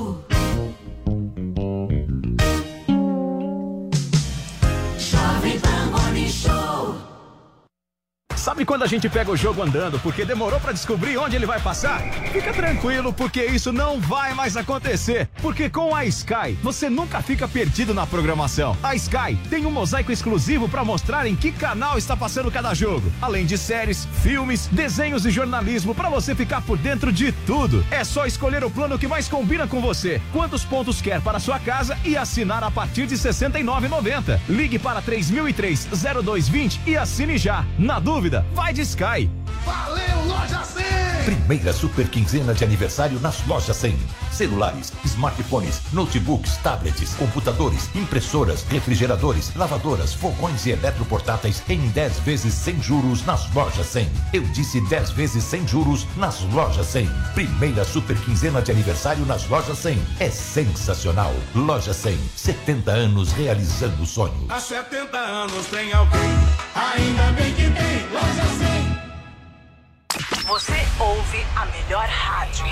Sabe quando a gente pega o jogo andando porque demorou pra descobrir onde ele vai passar? Fica tranquilo, porque isso não vai mais acontecer. Porque com a Sky, você nunca fica perdido na programação. A Sky tem um mosaico exclusivo pra mostrar em que canal está passando cada jogo. Além de séries, filmes, desenhos e jornalismo pra você ficar por dentro de tudo. É só escolher o plano que mais combina com você. Quantos pontos quer para sua casa e assinar a partir de R$ 69,90. Ligue para 3003 0220 e assine já. Na dúvida, vai de Sky. Valeu, Loja 100! Primeira super quinzena de aniversário nas lojas 100. Celulares, smartphones, notebooks, tablets, computadores, impressoras, refrigeradores, lavadoras, fogões e eletroportáteis em 10 vezes sem juros nas lojas 100. Eu disse 10 vezes sem juros nas lojas 100. Primeira super quinzena de aniversário nas lojas 100. É sensacional. Loja 100, 70 anos realizando sonhos. Há 70 anos tem alguém, ainda bem que tem Loja 100. Você ouve a melhor rádio.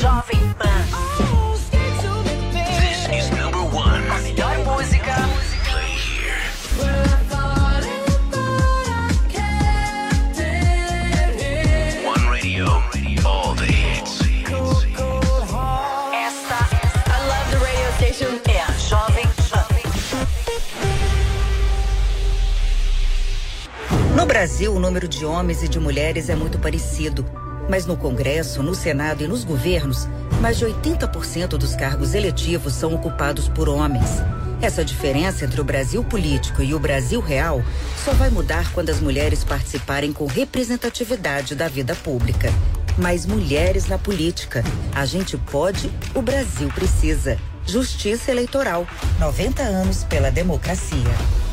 Jovem Pan. No Brasil, o número de homens e de mulheres é muito parecido. Mas no Congresso, no Senado e nos governos, mais de 80% dos cargos eletivos são ocupados por homens. Essa diferença entre o Brasil político e o Brasil real só vai mudar quando as mulheres participarem com representatividade da vida pública. Mais mulheres na política. A gente pode, o Brasil precisa. Justiça Eleitoral. 90 anos pela democracia.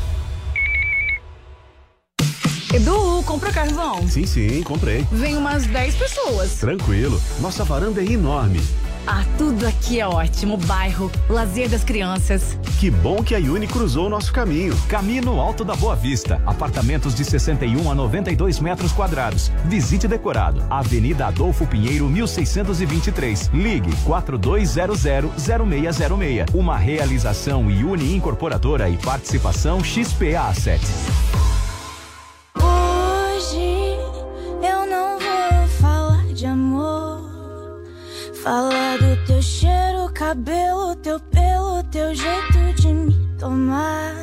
Edu, comprou carvão? Sim, sim, comprei. Vem umas 10 pessoas. Tranquilo, nossa varanda é enorme. Ah, tudo aqui é ótimo. Bairro, lazer das crianças. Que bom que a Uni cruzou o nosso caminho. Caminho Alto da Boa Vista. Apartamentos de 61 a 92 metros quadrados. Visite decorado. Avenida Adolfo Pinheiro, 1623. Ligue 4200-0606. Uma realização Uni Incorporadora e participação XPA 7. Falar do teu cheiro, cabelo, teu pelo, teu jeito de me tomar.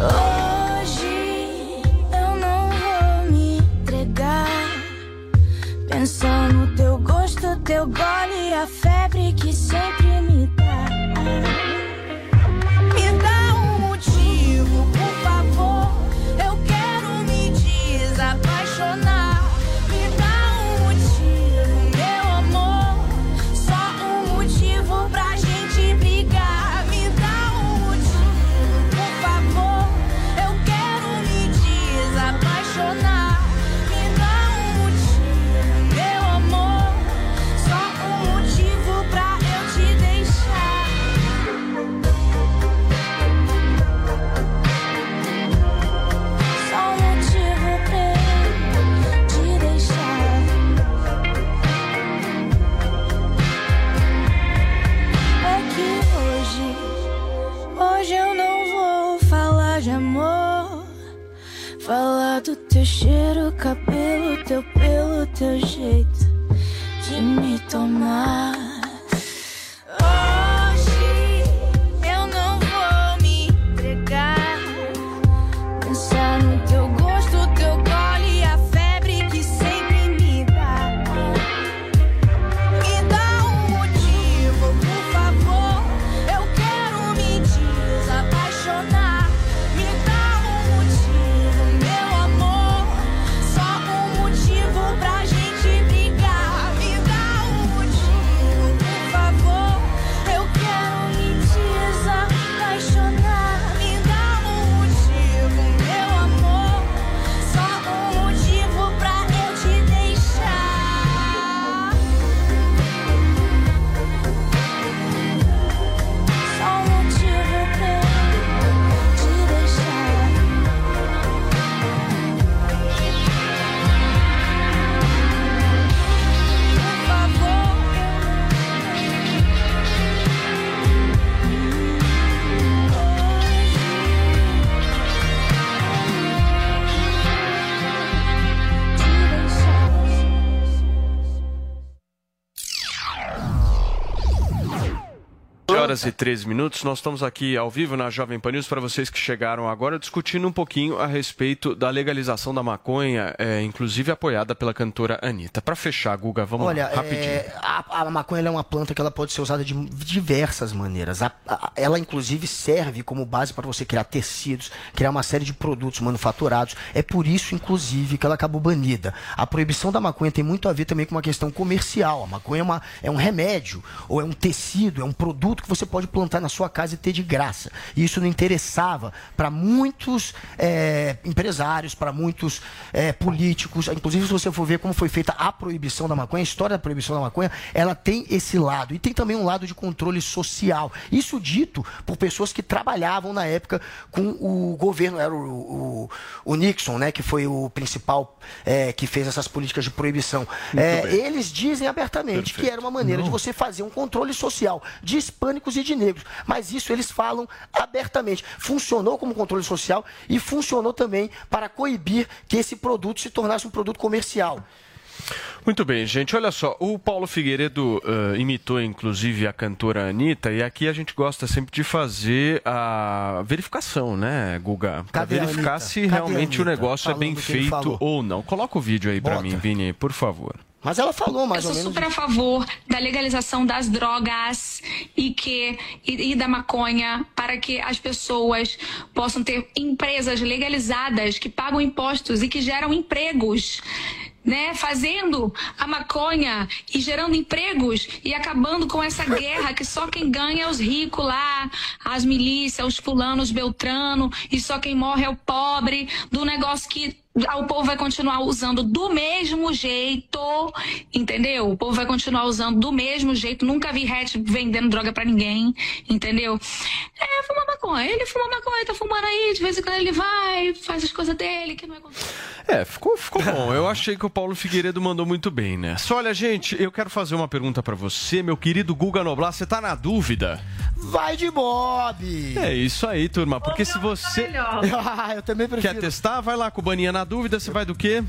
Hoje eu não vou me entregar. Pensar no teu gosto, teu gole e a febre que sempre me dá. Cheiro, cabelo, teu pelo, teu jeito de me tomar. Horas e 13 minutos. Nós estamos aqui ao vivo na Jovem Pan News para vocês que chegaram agora discutindo um pouquinho a respeito da legalização da maconha, é, inclusive apoiada pela cantora Anitta. Para fechar, Guga, vamos Olha, lá, rapidinho. é, a, a maconha é uma planta que ela pode ser usada de diversas maneiras. A- a- ela, inclusive, serve como base para você criar tecidos, criar uma série de produtos manufaturados. É por isso, inclusive, que ela acabou banida. A proibição da maconha tem muito a ver também com uma questão comercial. A maconha é, uma- é um remédio, ou é um tecido, é um produto que você pode plantar na sua casa e ter de graça. E isso não interessava para muitos é, empresários, para muitos é, políticos. Inclusive, se você for ver como foi feita a proibição da maconha, a história da proibição da maconha, ela tem esse lado. E tem também um lado de controle social. Isso dito por pessoas que trabalhavam na época com o governo, era o, o- o Nixon, né, que foi o principal é, que fez essas políticas de proibição. É, eles dizem abertamente que Perfeito. era uma maneira de Não. você fazer um controle social de hispânicos e de negros. Mas isso eles falam abertamente. Funcionou como controle social e funcionou também para coibir que esse produto se tornasse um produto comercial. Muito bem, gente. Olha só, o Paulo Figueiredo eh, imitou inclusive a cantora Anitta, e aqui a gente gosta sempre de fazer a verificação, né, Guga? Para verificar se Cadê realmente o negócio é bem Falando que ele feito ou não. Coloca o vídeo aí para mim, Vini, por favor. Mas ela falou mais Eu ou sou menos. super a favor da legalização das drogas e que e, e da maconha para que as pessoas possam ter empresas legalizadas que pagam impostos e que geram empregos. Né, fazendo a maconha e gerando empregos e acabando com essa guerra que só quem ganha é os ricos lá, as milícias, os fulanos, Beltrano, e só quem morre é o pobre, do negócio que o povo vai continuar usando do mesmo jeito, entendeu? O povo vai continuar usando do mesmo jeito. Nunca vi hatch vendendo droga pra ninguém, entendeu? É, fuma maconha. Ele fuma maconha, tá fumando aí, de vez em quando ele vai, faz as coisas dele, que não é É, ficou, ficou bom. Eu achei que o Paulo Figueiredo mandou muito bem, né? Só olha, gente, eu quero fazer uma pergunta para você, meu querido Guga Noblar. Você tá na dúvida? Vai de Bob! É isso aí, turma. Porque se você Ah, eu também prefiro. quer testar, vai lá com o Baninha na dúvida. Você vai do quê?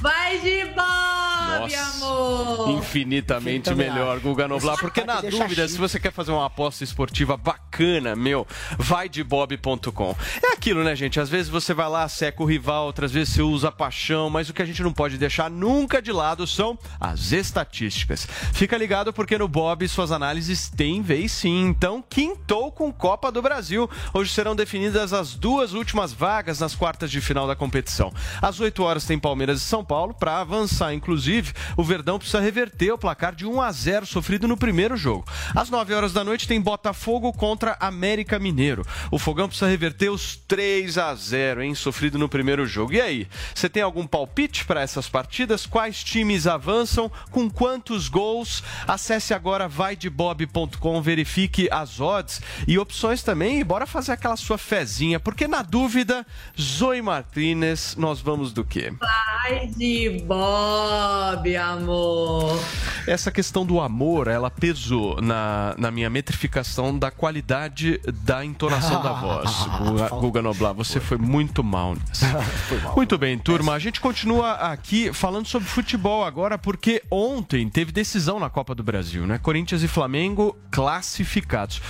Vai de Bob, Nossa. amor! Infinitamente melhor, Guga Noblar. Porque na dúvida, assim. se você quer fazer uma aposta esportiva bacana, meu, vai de bob.com. É aquilo, né, gente? Às vezes você vai lá, seca o rival, outras vezes você usa a paixão, mas o que a gente não pode deixar nunca de lado são as estatísticas. Fica ligado porque no Bob suas análises têm vez sim. Então, quintou com Copa do Brasil. Hoje serão definidas as duas últimas vagas nas quartas de final da competição. Às 8 horas tem Palmeiras e São Paulo. Para avançar, inclusive, o Verdão precisa reverter o placar de 1 a 0 sofrido no primeiro jogo. Às 9 horas da noite tem Botafogo contra América Mineiro. O Fogão precisa reverter os 3 a 0 hein, sofrido no primeiro jogo. E aí, você tem algum palpite para essas partidas? Quais times avançam? Com quantos gols? Acesse agora vaidebob.com, verifique as odds e opções também e bora fazer aquela sua fezinha, porque na dúvida, Zoe Martinez, nós vamos do quê? Vai de Bob, amor! Essa questão do amor, ela pesou na, na minha metrificação da qualidade da entonação da voz. Guga, Guga Noblar, você foi muito mal nessa. Muito bem, turma. A gente continua aqui falando sobre futebol agora, porque ontem teve decisão na Copa do Brasil, né? Corinthians e Flamengo classificados.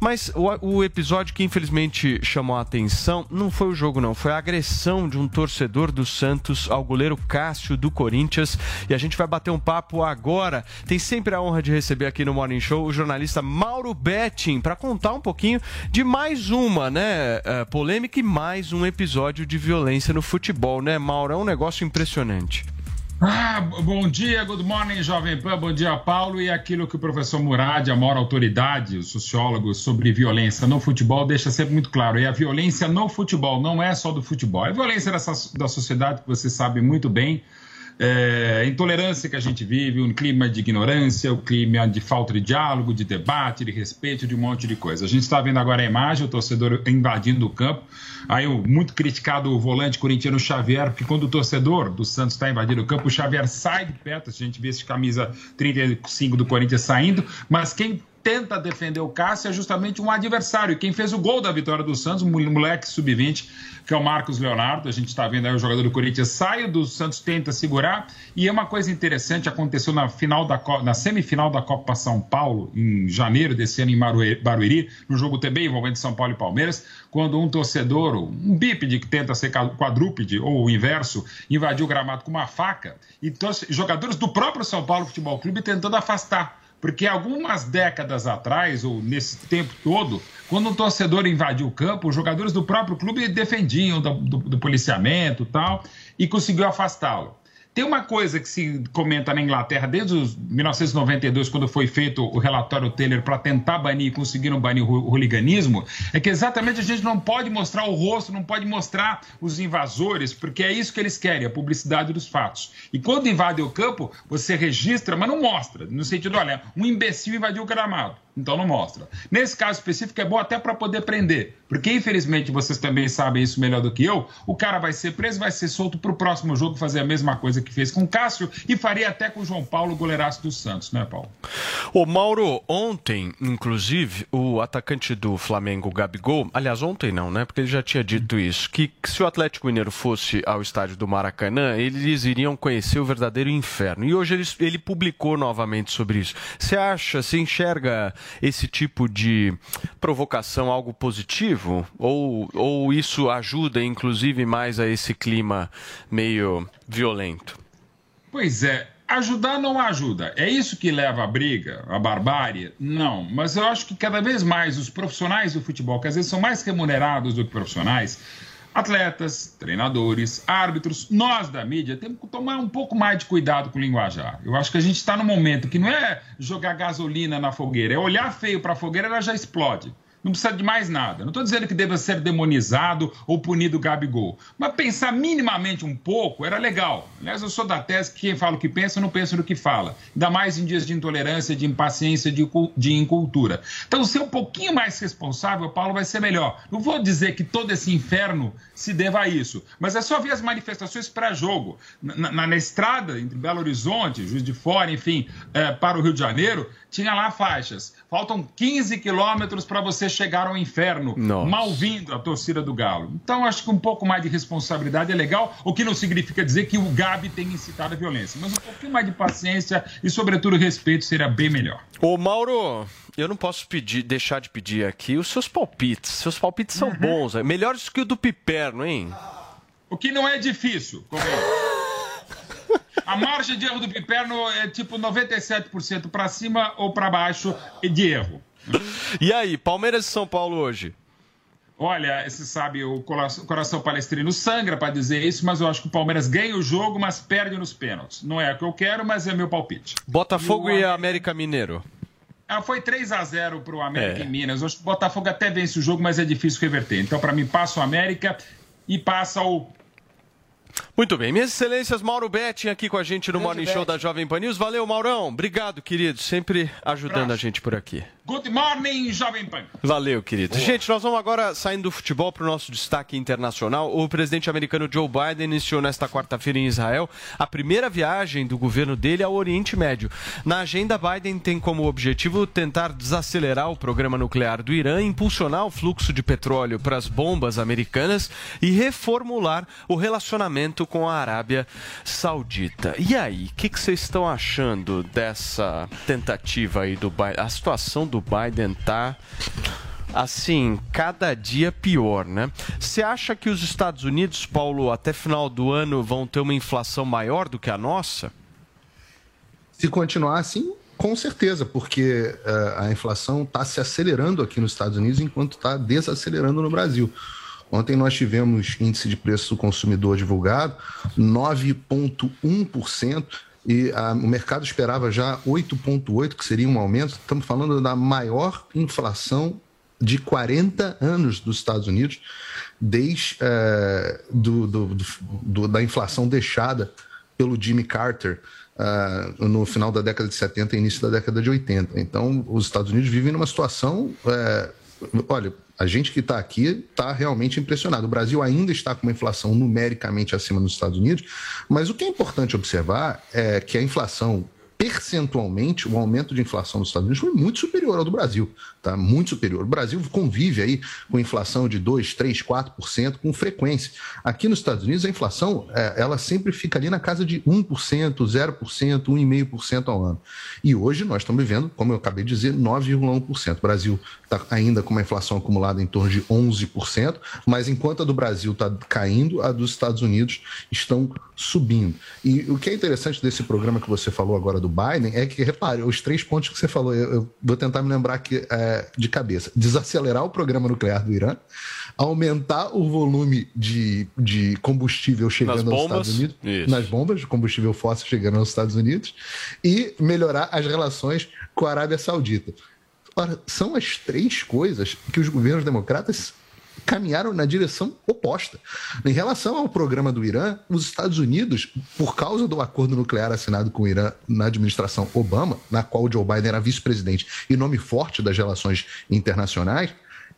Mas o, o episódio que infelizmente chamou a atenção não foi o jogo, não. Foi a agressão de um torcedor do Santos ao goleiro Cássio do Corinthians. E a gente vai bater um papo agora. Tem sempre a honra de receber aqui no Morning Show o jornalista Mauro Betting para contar um pouquinho de mais uma, né, eh, polêmica e mais um episódio de violência no futebol, né, Mauro? É um negócio impressionante. Ah, bom dia, good morning, Jovem Pan, bom dia, Paulo. E aquilo que o professor Murad, a maior autoridade, o sociólogo sobre violência no futebol, deixa sempre muito claro. E a violência no futebol não é só do futebol, é a violência dessa, da sociedade que você sabe muito bem. É, intolerância que a gente vive, um clima de ignorância, o clima de falta de diálogo, de debate, de respeito, de um monte de coisa. A gente está vendo agora a imagem, o torcedor invadindo o campo. Aí o muito criticado volante corintiano Xavier, porque quando o torcedor do Santos está invadindo o campo, o Xavier sai de perto, a gente vê esse camisa 35 do Corinthians saindo, mas quem tenta defender o Cássio é justamente um adversário. Quem fez o gol da vitória do Santos, um moleque sub-20, que é o Marcos Leonardo. A gente está vendo aí o jogador do Corinthians sai do Santos, tenta segurar. E é uma coisa interessante, aconteceu na, final da, na semifinal da Copa São Paulo, em janeiro desse ano, em Barueri, no jogo também envolvendo São Paulo e Palmeiras, quando um torcedor, um bípede que tenta ser quadrúpede, ou o inverso, invadiu o gramado com uma faca, e jogadores do próprio São Paulo Futebol Clube tentando afastar. Porque algumas décadas atrás, ou nesse tempo todo, quando um torcedor invadiu o campo, os jogadores do próprio clube defendiam do, do- do policiamento e tal, e conseguiu afastá-lo. Tem uma coisa que se comenta na Inglaterra desde os 1992, quando foi feito o relatório Taylor para tentar banir conseguiram banir o hooliganismo, é que exatamente a gente não pode mostrar o rosto, não pode mostrar os invasores, porque é isso que eles querem, a publicidade dos fatos. E quando invadem o campo, você registra, mas não mostra, no sentido, olha, um imbecil invadiu o gramado. Então não mostra. Nesse caso específico é bom até para poder prender, porque infelizmente vocês também sabem isso melhor do que eu. O cara vai ser preso, vai ser solto para o próximo jogo fazer a mesma coisa que fez com o Cássio e faria até com o João Paulo, goleiraço do Santos, né, Paulo? Ô Mauro, ontem, inclusive, o atacante do Flamengo, Gabigol, aliás, ontem não, né? Porque ele já tinha dito isso, que, se o Atlético Mineiro fosse ao estádio do Maracanã, eles iriam conhecer o verdadeiro inferno. E hoje ele, ele publicou novamente sobre isso. Você acha, você enxerga esse tipo de provocação algo positivo? Ou, ou isso ajuda, inclusive, mais a esse clima meio violento? Pois é, ajudar não ajuda. É isso que leva à briga, à barbárie? Não. Mas eu acho que cada vez mais os profissionais do futebol, que às vezes são mais remunerados do que profissionais, atletas, treinadores, árbitros, nós da mídia temos que tomar um pouco mais de cuidado com o linguajar. Eu acho que a gente está num momento que não é jogar gasolina na fogueira, é olhar feio para a fogueira, ela já explode. Não precisa de mais nada. Não estou dizendo que deva ser demonizado ou punido o Gabigol. Mas pensar minimamente um pouco era legal. Aliás, eu sou da tese que quem fala o que pensa não pensa no que fala. Ainda mais em dias de intolerância, de impaciência, de, de incultura. Então, ser um pouquinho mais responsável, Paulo, vai ser melhor. Não vou dizer que todo esse inferno se deva a isso. Mas é só ver as manifestações pré-jogo. Na, na- na estrada, entre Belo Horizonte, Juiz de Fora, enfim, eh, para o Rio de Janeiro, tinha lá faixas. Faltam 15 quilômetros para você chegar ao inferno. Nossa. Mal vindo a torcida do Galo. Então, acho que um pouco mais de responsabilidade é legal, o que não significa dizer que o Gabi tem incitado a violência. Mas um pouquinho mais de paciência e, sobretudo, respeito seria bem melhor. Ô Mauro, eu não posso pedir, deixar de pedir aqui os seus palpites. Seus palpites são bons, né? melhores que o do Piperno, hein? O que não é difícil. como é. A margem de erro do Piperno é tipo 97% para cima ou para baixo de erro. E aí, Palmeiras e São Paulo hoje? Olha, você sabe, o cora- coração palestrino sangra para dizer isso, mas eu acho que o Palmeiras ganha o jogo, mas perde nos pênaltis. Não é o que eu quero, mas é meu palpite. Botafogo e, América Mineiro. Ah, foi 3 a 0 para o América É. em Minas. Eu acho que o Botafogo até vence o jogo, mas é difícil reverter. Então, para mim, passa o América e passa o Muito bem, minhas excelências, Mauro Betting aqui com a gente no Morning Show da Jovem Pan News. Valeu, Maurão. Obrigado, querido. Sempre ajudando a gente por aqui. Good Morning, Jovem Pan. Valeu, querido. Gente, nós vamos agora saindo do futebol para o nosso destaque internacional. O presidente americano Joe Biden iniciou nesta quarta-feira em Israel a primeira viagem do governo dele ao Oriente Médio. Na agenda, Biden tem como objetivo tentar desacelerar o programa nuclear do Irã, impulsionar o fluxo de petróleo para as bombas americanas e reformular o relacionamento com a Arábia Saudita. E aí, o que, que vocês estão achando dessa tentativa aí do Biden? A situação do Biden tá assim, cada dia pior, né? Você acha que os Estados Unidos, Paulo, até final do ano vão ter uma inflação maior do que a nossa? Se continuar assim, com certeza, porque eh, a inflação está se acelerando aqui nos Estados Unidos enquanto está desacelerando no Brasil. Ontem nós tivemos índice de preço do consumidor divulgado, 9,1%, e ah, o mercado esperava já 8,8%, que seria um aumento. Estamos falando da maior inflação de 40 anos dos Estados Unidos, desde eh, do- do- do- da inflação deixada pelo Jimmy Carter ah, no final da década de 70 e início da década de 80. Então, os Estados Unidos vivem numa situação. eh, olha, a gente que está aqui está realmente impressionado. O Brasil ainda está com uma inflação numericamente acima dos Estados Unidos, mas o que é importante observar é que a inflação percentualmente, o aumento de inflação nos Estados Unidos foi muito superior ao do Brasil, tá? Muito superior. O Brasil convive aí com inflação de 2, 3, 4% com frequência. Aqui nos Estados Unidos, a inflação, é, ela sempre fica ali na casa de 1%, 0%, 1,5% ao ano. E hoje nós estamos vivendo, como eu acabei de dizer, 9,1%. O Brasil está ainda com uma inflação acumulada em torno de 11%, mas enquanto a do Brasil está caindo, a dos Estados Unidos estão subindo. E o que é interessante desse programa que você falou agora do Biden é que, repare, os três pontos que você falou, eu, eu vou tentar me lembrar aqui é, de cabeça. Desacelerar o programa nuclear do Irã, aumentar o volume de, de combustível chegando aos Estados Unidos, isso. nas bombas de combustível fóssil chegando aos Estados Unidos, e melhorar as relações com a Arábia Saudita. Ora, são as três coisas que os governos democratas caminharam na direção oposta. Em relação ao programa do Irã, os Estados Unidos, por causa do acordo nuclear assinado com o Irã na administração Obama, na qual Joe Biden era vice-presidente e nome forte das relações internacionais,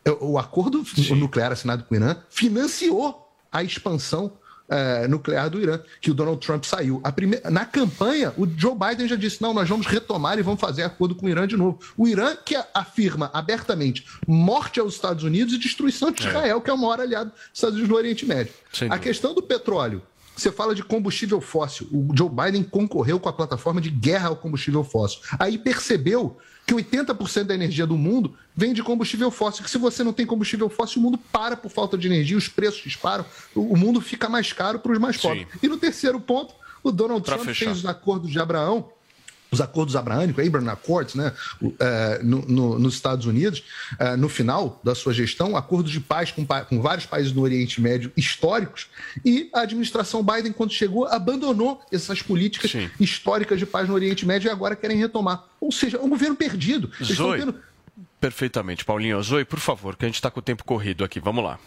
é, o acordo nuclear assinado com o Irã financiou a expansão eh, nuclear do Irã, que o Donald Trump saiu. Prime- Na campanha, o Joe Biden já disse: não, nós vamos retomar e vamos fazer acordo com o Irã de novo. O Irã que afirma abertamente morte aos Estados Unidos e destruição de É. Israel, que é o maior aliado dos Estados Unidos no Oriente Médio. A questão do petróleo. Você fala de combustível fóssil. O Joe Biden concorreu com a plataforma de guerra ao combustível fóssil. Aí percebeu que 80% da energia do mundo vem de combustível fóssil. Que se você não tem combustível fóssil, o mundo para por falta de energia, os preços disparam, o mundo fica mais caro para os mais pobres. E no terceiro ponto, o Donald Pra Trump fechar. fez os acordos de Abraão, os acordos abraânicos, Abraham Accords, né, eh, no- no- nos Estados Unidos, eh, no final da sua gestão, acordos de paz com, com vários países do Oriente Médio históricos, e a administração Biden, quando chegou, abandonou essas políticas históricas de paz no Oriente Médio e agora querem retomar. Ou seja, é um governo perdido. Eles Zoe. tendo Perfeitamente, Paulinho. Zoe, por favor, que a gente está com o tempo corrido aqui. Vamos lá.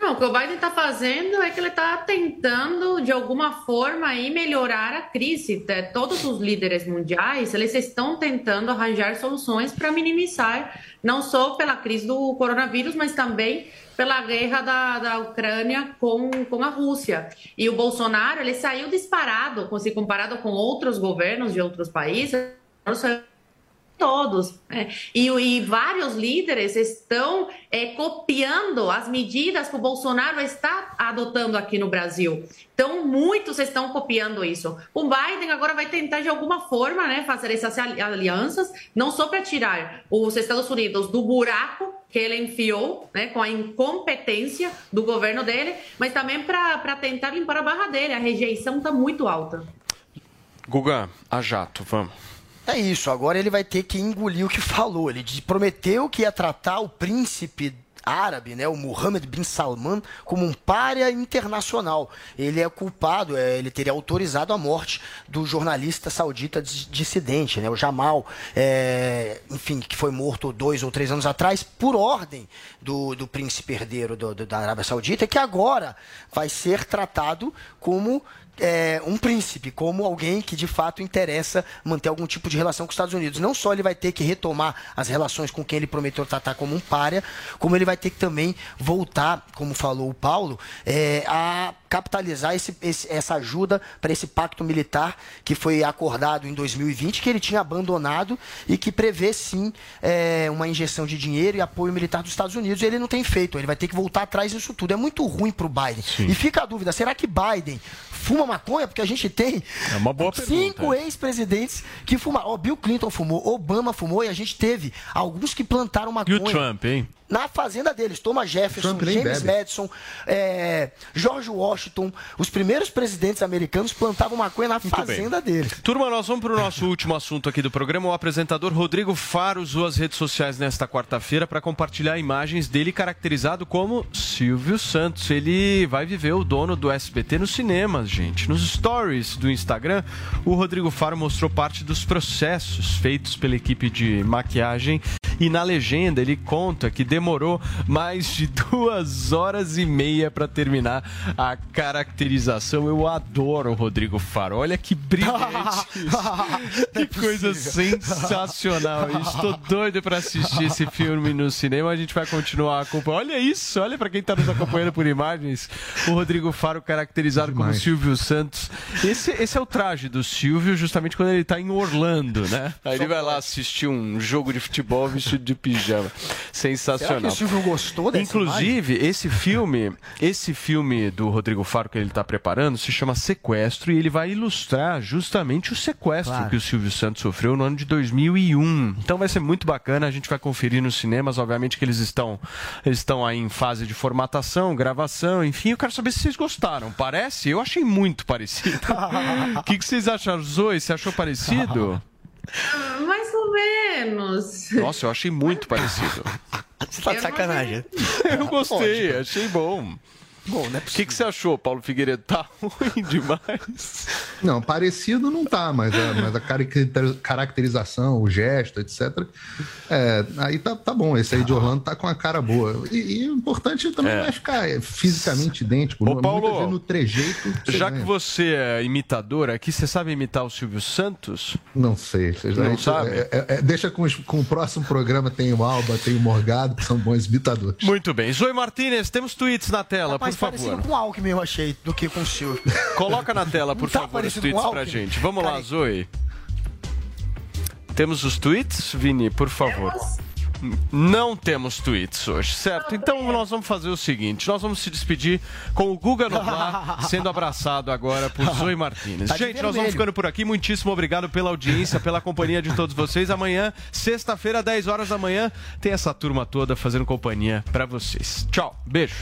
Não, o que o Biden está fazendo é que ele está tentando, de alguma forma, aí, melhorar a crise. É, Todos os líderes mundiais, eles estão tentando arranjar soluções para minimizar, não só pela crise do coronavírus, mas também pela guerra da, da Ucrânia com, com a Rússia. E o Bolsonaro, ele saiu disparado, se comparado com outros governos de outros países, todos. né? E, e vários líderes estão é, copiando as medidas que o Bolsonaro está adotando aqui no Brasil. Então, muitos estão copiando isso. O Biden agora vai tentar, de alguma forma, né, fazer essas ali- alianças, não só para tirar os Estados Unidos do buraco que ele enfiou, né, com a incompetência do governo dele, mas também para tentar limpar a barra dele. A rejeição está muito alta. Guga, a jato, vamos. É isso, agora ele vai ter que engolir o que falou. Ele prometeu que ia tratar o príncipe árabe, né, o Mohammed bin Salman, como um párea internacional. Ele é culpado, é, ele teria autorizado a morte do jornalista saudita dis- dissidente, né, o Jamal, é, enfim, que foi morto dois ou três anos atrás por ordem do, do príncipe herdeiro do- do- da Arábia Saudita, que agora vai ser tratado como é, um príncipe, como alguém que de fato interessa manter algum tipo de relação com os Estados Unidos. Não só ele vai ter que retomar as relações com quem ele prometeu tratar como um párea, como ele vai ter que também voltar, como falou o Paulo, é, a capitalizar esse- esse- essa ajuda para esse pacto militar que foi acordado em 2020, que ele tinha abandonado e que prevê sim é, uma injeção de dinheiro e apoio militar dos Estados Unidos. E ele não tem feito, ele vai ter que voltar atrás disso tudo. É muito ruim para o Biden. E fica a dúvida: será que Biden fuma maconha? Porque a gente tem É cinco ex-presidentes que fumaram. Ó, Bill Clinton fumou, Obama fumou e a gente teve alguns que plantaram E maconha o Trump, hein? Na fazenda deles. Thomas Jefferson, James bebe. Madison, é, George Washington. Os primeiros presidentes americanos plantavam maconha na fazenda deles. Turma, nós vamos para o nosso último assunto aqui do programa. O apresentador Rodrigo Faro usou as redes sociais nesta quarta-feira para compartilhar imagens dele caracterizado como Silvio Santos. Ele vai viver o dono do SBT nos cinemas, gente. Nos stories do Instagram, o Rodrigo Faro mostrou parte dos processos feitos pela equipe de maquiagem E na legenda ele conta que demorou mais de duas horas e meia para terminar a caracterização. Eu adoro o Rodrigo Faro. Olha que brilhante. que coisa sensacional. Eu Estou doido para assistir esse filme no cinema. A gente vai continuar acompanhando. Olha isso, olha para quem está nos acompanhando por imagens. O Rodrigo Faro caracterizado como Silvio Santos. Esse, esse é o traje do Silvio, justamente quando ele está em Orlando, né? Aí ele vai lá assistir um jogo de futebol vestido de pijama. Sensacional. Será que o Silvio gostou dessa Inclusive, esse filme, esse filme do Rodrigo Faro que ele está preparando se chama Sequestro e ele vai ilustrar justamente o sequestro Claro. que o Silvio Santos sofreu no ano de 2001. Então vai ser muito bacana, a gente vai conferir nos cinemas, obviamente que eles estão eles estão aí em fase de formatação, gravação, enfim, eu quero saber se vocês gostaram. Parece? Eu achei muito parecido. O que, que vocês acharam, Zoe? Você achou parecido? Mais ou menos. Nossa, eu achei muito parecido. Você tá de sacanagem. Eu gostei, achei bom. Bom, né? O que, que você achou, Paulo Figueiredo? Tá ruim demais. Não, parecido não tá, mas a, mas a caracter- caracterização, o gesto, etc. É, aí tá, tá bom. Esse aí de Orlando tá com a cara boa. E, e o importante também É. não é ficar é, fisicamente idêntico. Ô, Paulo, no trejeito. Já ganha. que você é imitador aqui, você sabe imitar o Silvio Santos? Não sei. Você já- Não isso sabe? é- é- é- deixa com, os- com o próximo programa. Tem o Alba, tem o Morgado, que são bons imitadores. Muito bem. Zoe Martinez, temos tweets na tela, por parecido favor. com o Alckmin, eu achei, do que com o Silvio. Coloca na tela, por tá favor, os tweets pra gente. Vamos lá, Cara, Zoe. Temos os tweets, Vini, por favor. Não temos tweets hoje, certo? Então nós vamos fazer o seguinte: nós vamos se despedir com o Guga Noblar sendo abraçado agora por Zoe Martinez. Tá Gente, nós vamos ficando por aqui. Muitíssimo obrigado pela audiência, pela companhia de todos vocês. Amanhã, sexta-feira, 10 horas da manhã, tem essa turma toda fazendo companhia pra vocês. Tchau, beijo.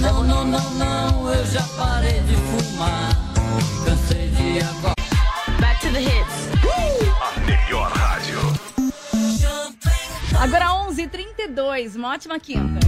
Não, não, não, não, eu já parei de fumar. Cansei de agora. Back to the hits. A melhor rádio. Agora 11h32, uma ótima quinta.